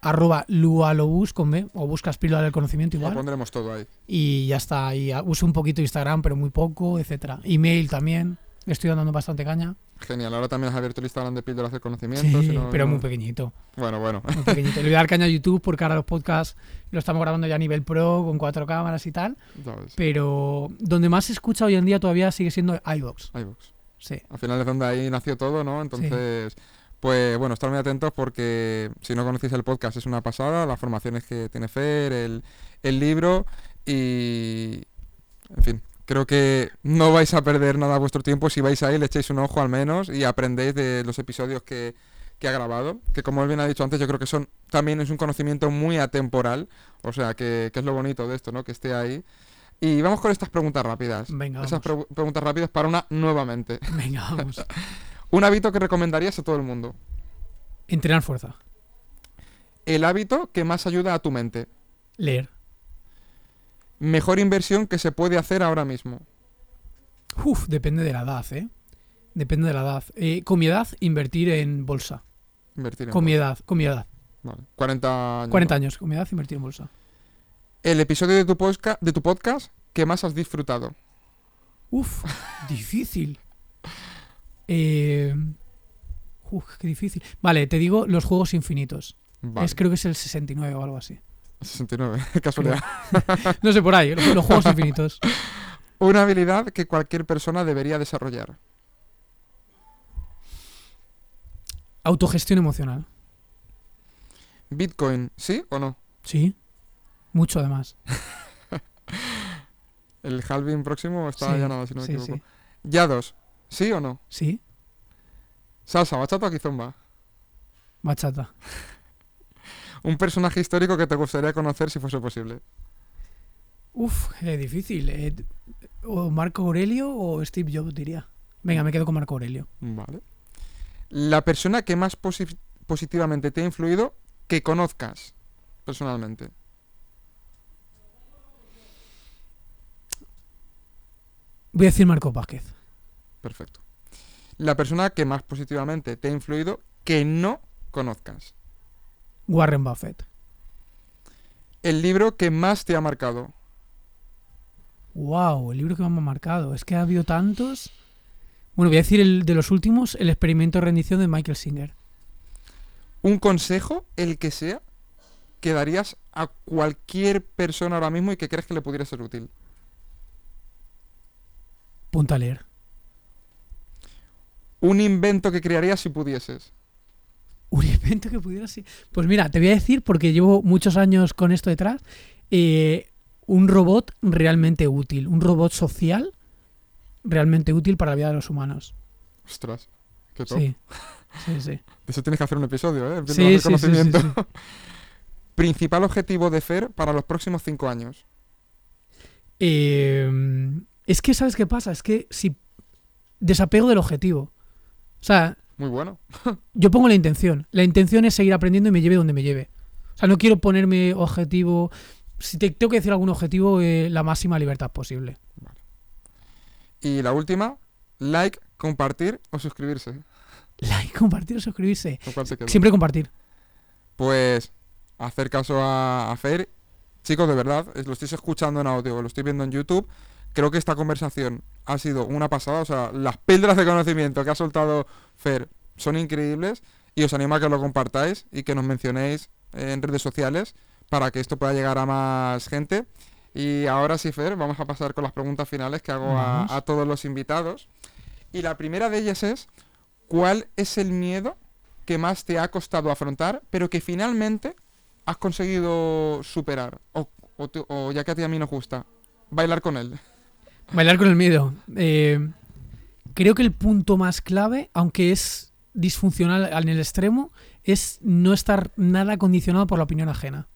arroba lualobus con B, o buscas píldora del conocimiento lo igual. pondremos todo ahí Y ya está. Y uso un poquito Instagram, pero muy poco, etcétera. Email también. Estoy dando bastante caña. genial ahora también has abierto el Instagram de píldoras del conocimiento Sí, si no- pero no- muy pequeñito. bueno bueno muy pequeñito. Le voy a dar caña a YouTube porque ahora los podcasts lo estamos grabando ya a nivel pro, con cuatro cámaras y tal. Pero donde más se escucha hoy en día todavía sigue siendo iVoox. iVoox. Sí. Al final es donde ahí nació todo, ¿no? Entonces, pues bueno, estar muy atentos porque si no conocéis el podcast es una pasada, las formaciones que tiene Fer, el, el libro y... En fin, creo que no vais a perder nada vuestro tiempo si vais ahí, le echáis un ojo al menos y aprendéis de los episodios que, que ha grabado, que como él bien ha dicho antes, yo creo que son también es un conocimiento muy atemporal, o sea, que, que es lo bonito de esto, ¿no? Que esté ahí. Y vamos con estas preguntas rápidas. Venga, Esas preguntas rápidas para una nuevamente. Venga, vamos. Un hábito que recomendarías a todo el mundo. Entrenar fuerza. El hábito que más ayuda a tu mente. Leer. Mejor inversión que se puede hacer ahora mismo. Uf, depende de la edad, ¿eh? Depende de la edad. Eh, con mi edad, invertir en bolsa. Invertir en Con mi bolsa. edad, con mi edad. Vale. 40 años. 40 ¿no? años, con mi edad, invertir en bolsa. El episodio de tu, posca- de tu podcast que más has disfrutado. Uf, difícil. Eh, uf, qué difícil. Vale, te digo los juegos infinitos. Vale. Es, creo que es el 69 o algo así. 69. Casualidad. No sé, por ahí, los, los juegos infinitos. Una habilidad que cualquier persona debería desarrollar. Autogestión emocional. Bitcoin, ¿sí o no? Sí. Mucho además. El halving próximo está Sí, ya nada, si no me sí, equivoco. sí. Yados, ¿sí o no? Sí. Salsa, bachata o kizomba. Bachata. Un personaje histórico que te gustaría conocer si fuese posible. Uf, qué difícil. Eh, o Marco Aurelio o Steve Jobs, diría. Venga, me quedo con Marco Aurelio. Vale. La persona que más posi- positivamente te ha influido que conozcas personalmente. Voy a decir Marco Vázquez. Perfecto. La persona que más positivamente te ha influido que no conozcas. Warren Buffett. El libro que más te ha marcado. Wow, el libro que me ha marcado. Es que ha habido tantos. Bueno, voy a decir el de los últimos, El experimento de rendición de Michael Singer. Un consejo, el que sea, que darías a cualquier persona ahora mismo y que crees que le pudiera ser útil. Punta a leer. Un invento que crearías si pudieses. Un invento que pudiera ser. Pues mira, te voy a decir, porque llevo muchos años con esto detrás, eh, un robot realmente útil. Un robot social realmente útil para la vida de los humanos. Ostras, qué top. Sí. Sí, sí. De eso tienes que hacer un episodio, ¿eh? Sí, sí, conocimiento. sí. Principal objetivo de FER para los próximos cinco años. Eh, es que, ¿sabes qué pasa? Es que si desapego del objetivo. O sea, Muy bueno. yo pongo la intención. La intención es seguir aprendiendo y me lleve donde me lleve. O sea, no quiero ponerme objetivo. Si te tengo que decir algún objetivo, eh, la máxima libertad posible. Y la última, like, compartir o suscribirse. Like, compartir o suscribirse. Siempre compartir. Pues hacer caso a, a Fer. Chicos, de verdad, es- lo estáis escuchando en audio, lo estoy viendo en YouTube. Creo que esta conversación ha sido una pasada. O sea, las píldoras de conocimiento que ha soltado Fer son increíbles. Y os animo a que lo compartáis y que nos mencionéis en redes sociales para que esto pueda llegar a más gente. Y ahora sí, Fer, vamos a pasar con las preguntas finales que hago a, todos los invitados. Y la primera de ellas es, ¿cuál es el miedo que más te ha costado afrontar, pero que finalmente has conseguido superar? O, o ya que a ti a mí nos gusta, bailar con él. Bailar con el miedo. Eh, creo que el punto más clave, aunque es disfuncional en el extremo, es no estar nada condicionado por la opinión ajena.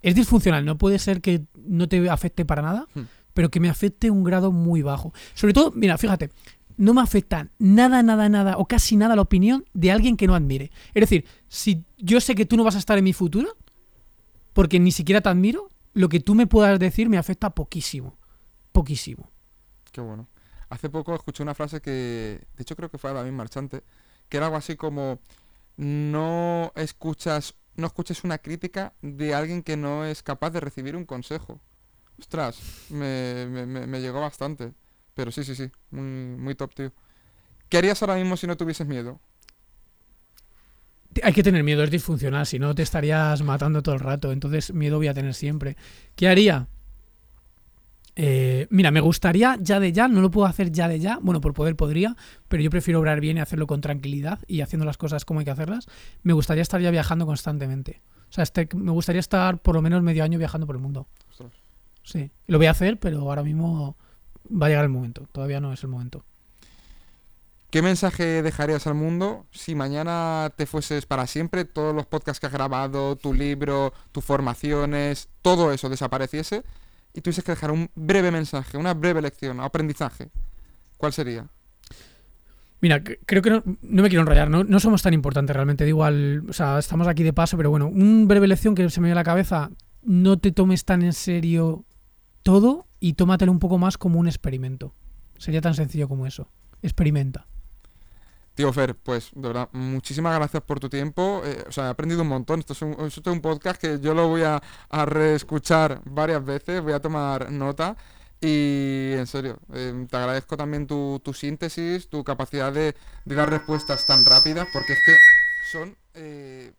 es disfuncional, no puede ser que no te afecte para nada, Hmm. pero que me afecte un grado muy bajo. Sobre todo, mira, fíjate, no me afecta nada, nada, nada o casi nada la opinión de alguien que no admire. Es decir, si yo sé que tú no vas a estar en mi futuro, porque ni siquiera te admiro, lo que tú me puedas decir me afecta poquísimo. Poquísimo. Qué bueno. Hace poco escuché una frase que, de hecho creo que fue a David Marchante, que era algo así como no escuchas, no escuches una crítica de alguien que no es capaz de recibir un consejo. Ostras, me, me- me- me llegó bastante. Pero sí, sí, sí, muy, muy top, tío. ¿Qué harías ahora mismo si no tuvieses miedo? Hay que tener miedo, es disfuncional, si no te estarías matando todo el rato. Entonces, miedo voy a tener siempre. ¿Qué haría? Eh, mira, me gustaría ya de ya, no lo puedo hacer ya de ya. Bueno, por poder podría, pero yo prefiero obrar bien y hacerlo con tranquilidad y haciendo las cosas como hay que hacerlas. Me gustaría estar ya viajando constantemente. O sea, este- me gustaría estar por lo menos medio año viajando por el mundo. Ostras. Sí, lo voy a hacer, pero ahora mismo va a llegar el momento. Todavía no es el momento. ¿Qué mensaje dejarías al mundo si mañana te fueses para siempre, todos los podcasts que has grabado, tu libro, tus formaciones, todo eso desapareciese y tuvieses que dejar un breve mensaje, una breve lección, aprendizaje? ¿Cuál sería? Mira, cre- creo que no, no me quiero enrollar, no, no somos tan importantes realmente. Da igual, o sea, estamos aquí de paso, pero bueno, un breve lección que se me dio a la cabeza: no te tomes tan en serio todo y tómatelo un poco más como un experimento. Sería tan sencillo como eso. Experimenta. Tío Fer, pues de verdad, muchísimas gracias por tu tiempo. eh, o sea, he aprendido un montón. Esto es un, podcast que yo lo voy a, reescuchar varias veces, voy a tomar nota. Y en serio, eh, te agradezco también tu, síntesis, tu capacidad de, de dar respuestas tan rápidas, porque es que son eh,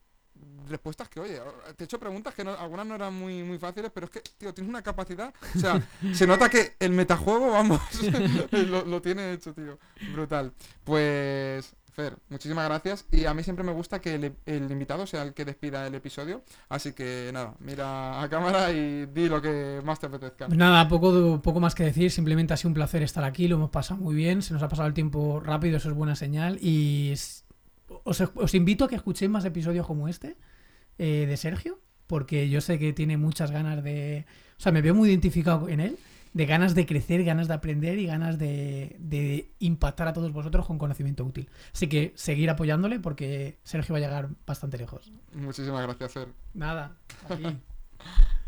respuestas que, oye, te he hecho preguntas que no- algunas no eran muy, muy fáciles, pero es que, tío, tienes una capacidad. O sea, se nota que el metajuego, vamos, lo, lo tiene hecho, tío. Brutal. Pues, Fer, muchísimas gracias. Y a mí siempre me gusta que el, el invitado sea el que despida el episodio. Así que nada, mira a cámara y di lo que más te apetezca. Pues nada, poco, poco más que decir. Simplemente ha sido un placer estar aquí. Lo hemos pasado muy bien. Se nos ha pasado el tiempo rápido. Eso es buena señal. Y os, os invito a que escuchéis más episodios como este eh, de Sergio. Porque yo sé que tiene muchas ganas de. O sea, me veo muy identificado en él. De ganas de crecer, ganas de aprender y ganas de, de impactar a todos vosotros con conocimiento útil. Así que seguir apoyándole porque Sergio va a llegar bastante lejos. Muchísimas gracias. Nada, aquí.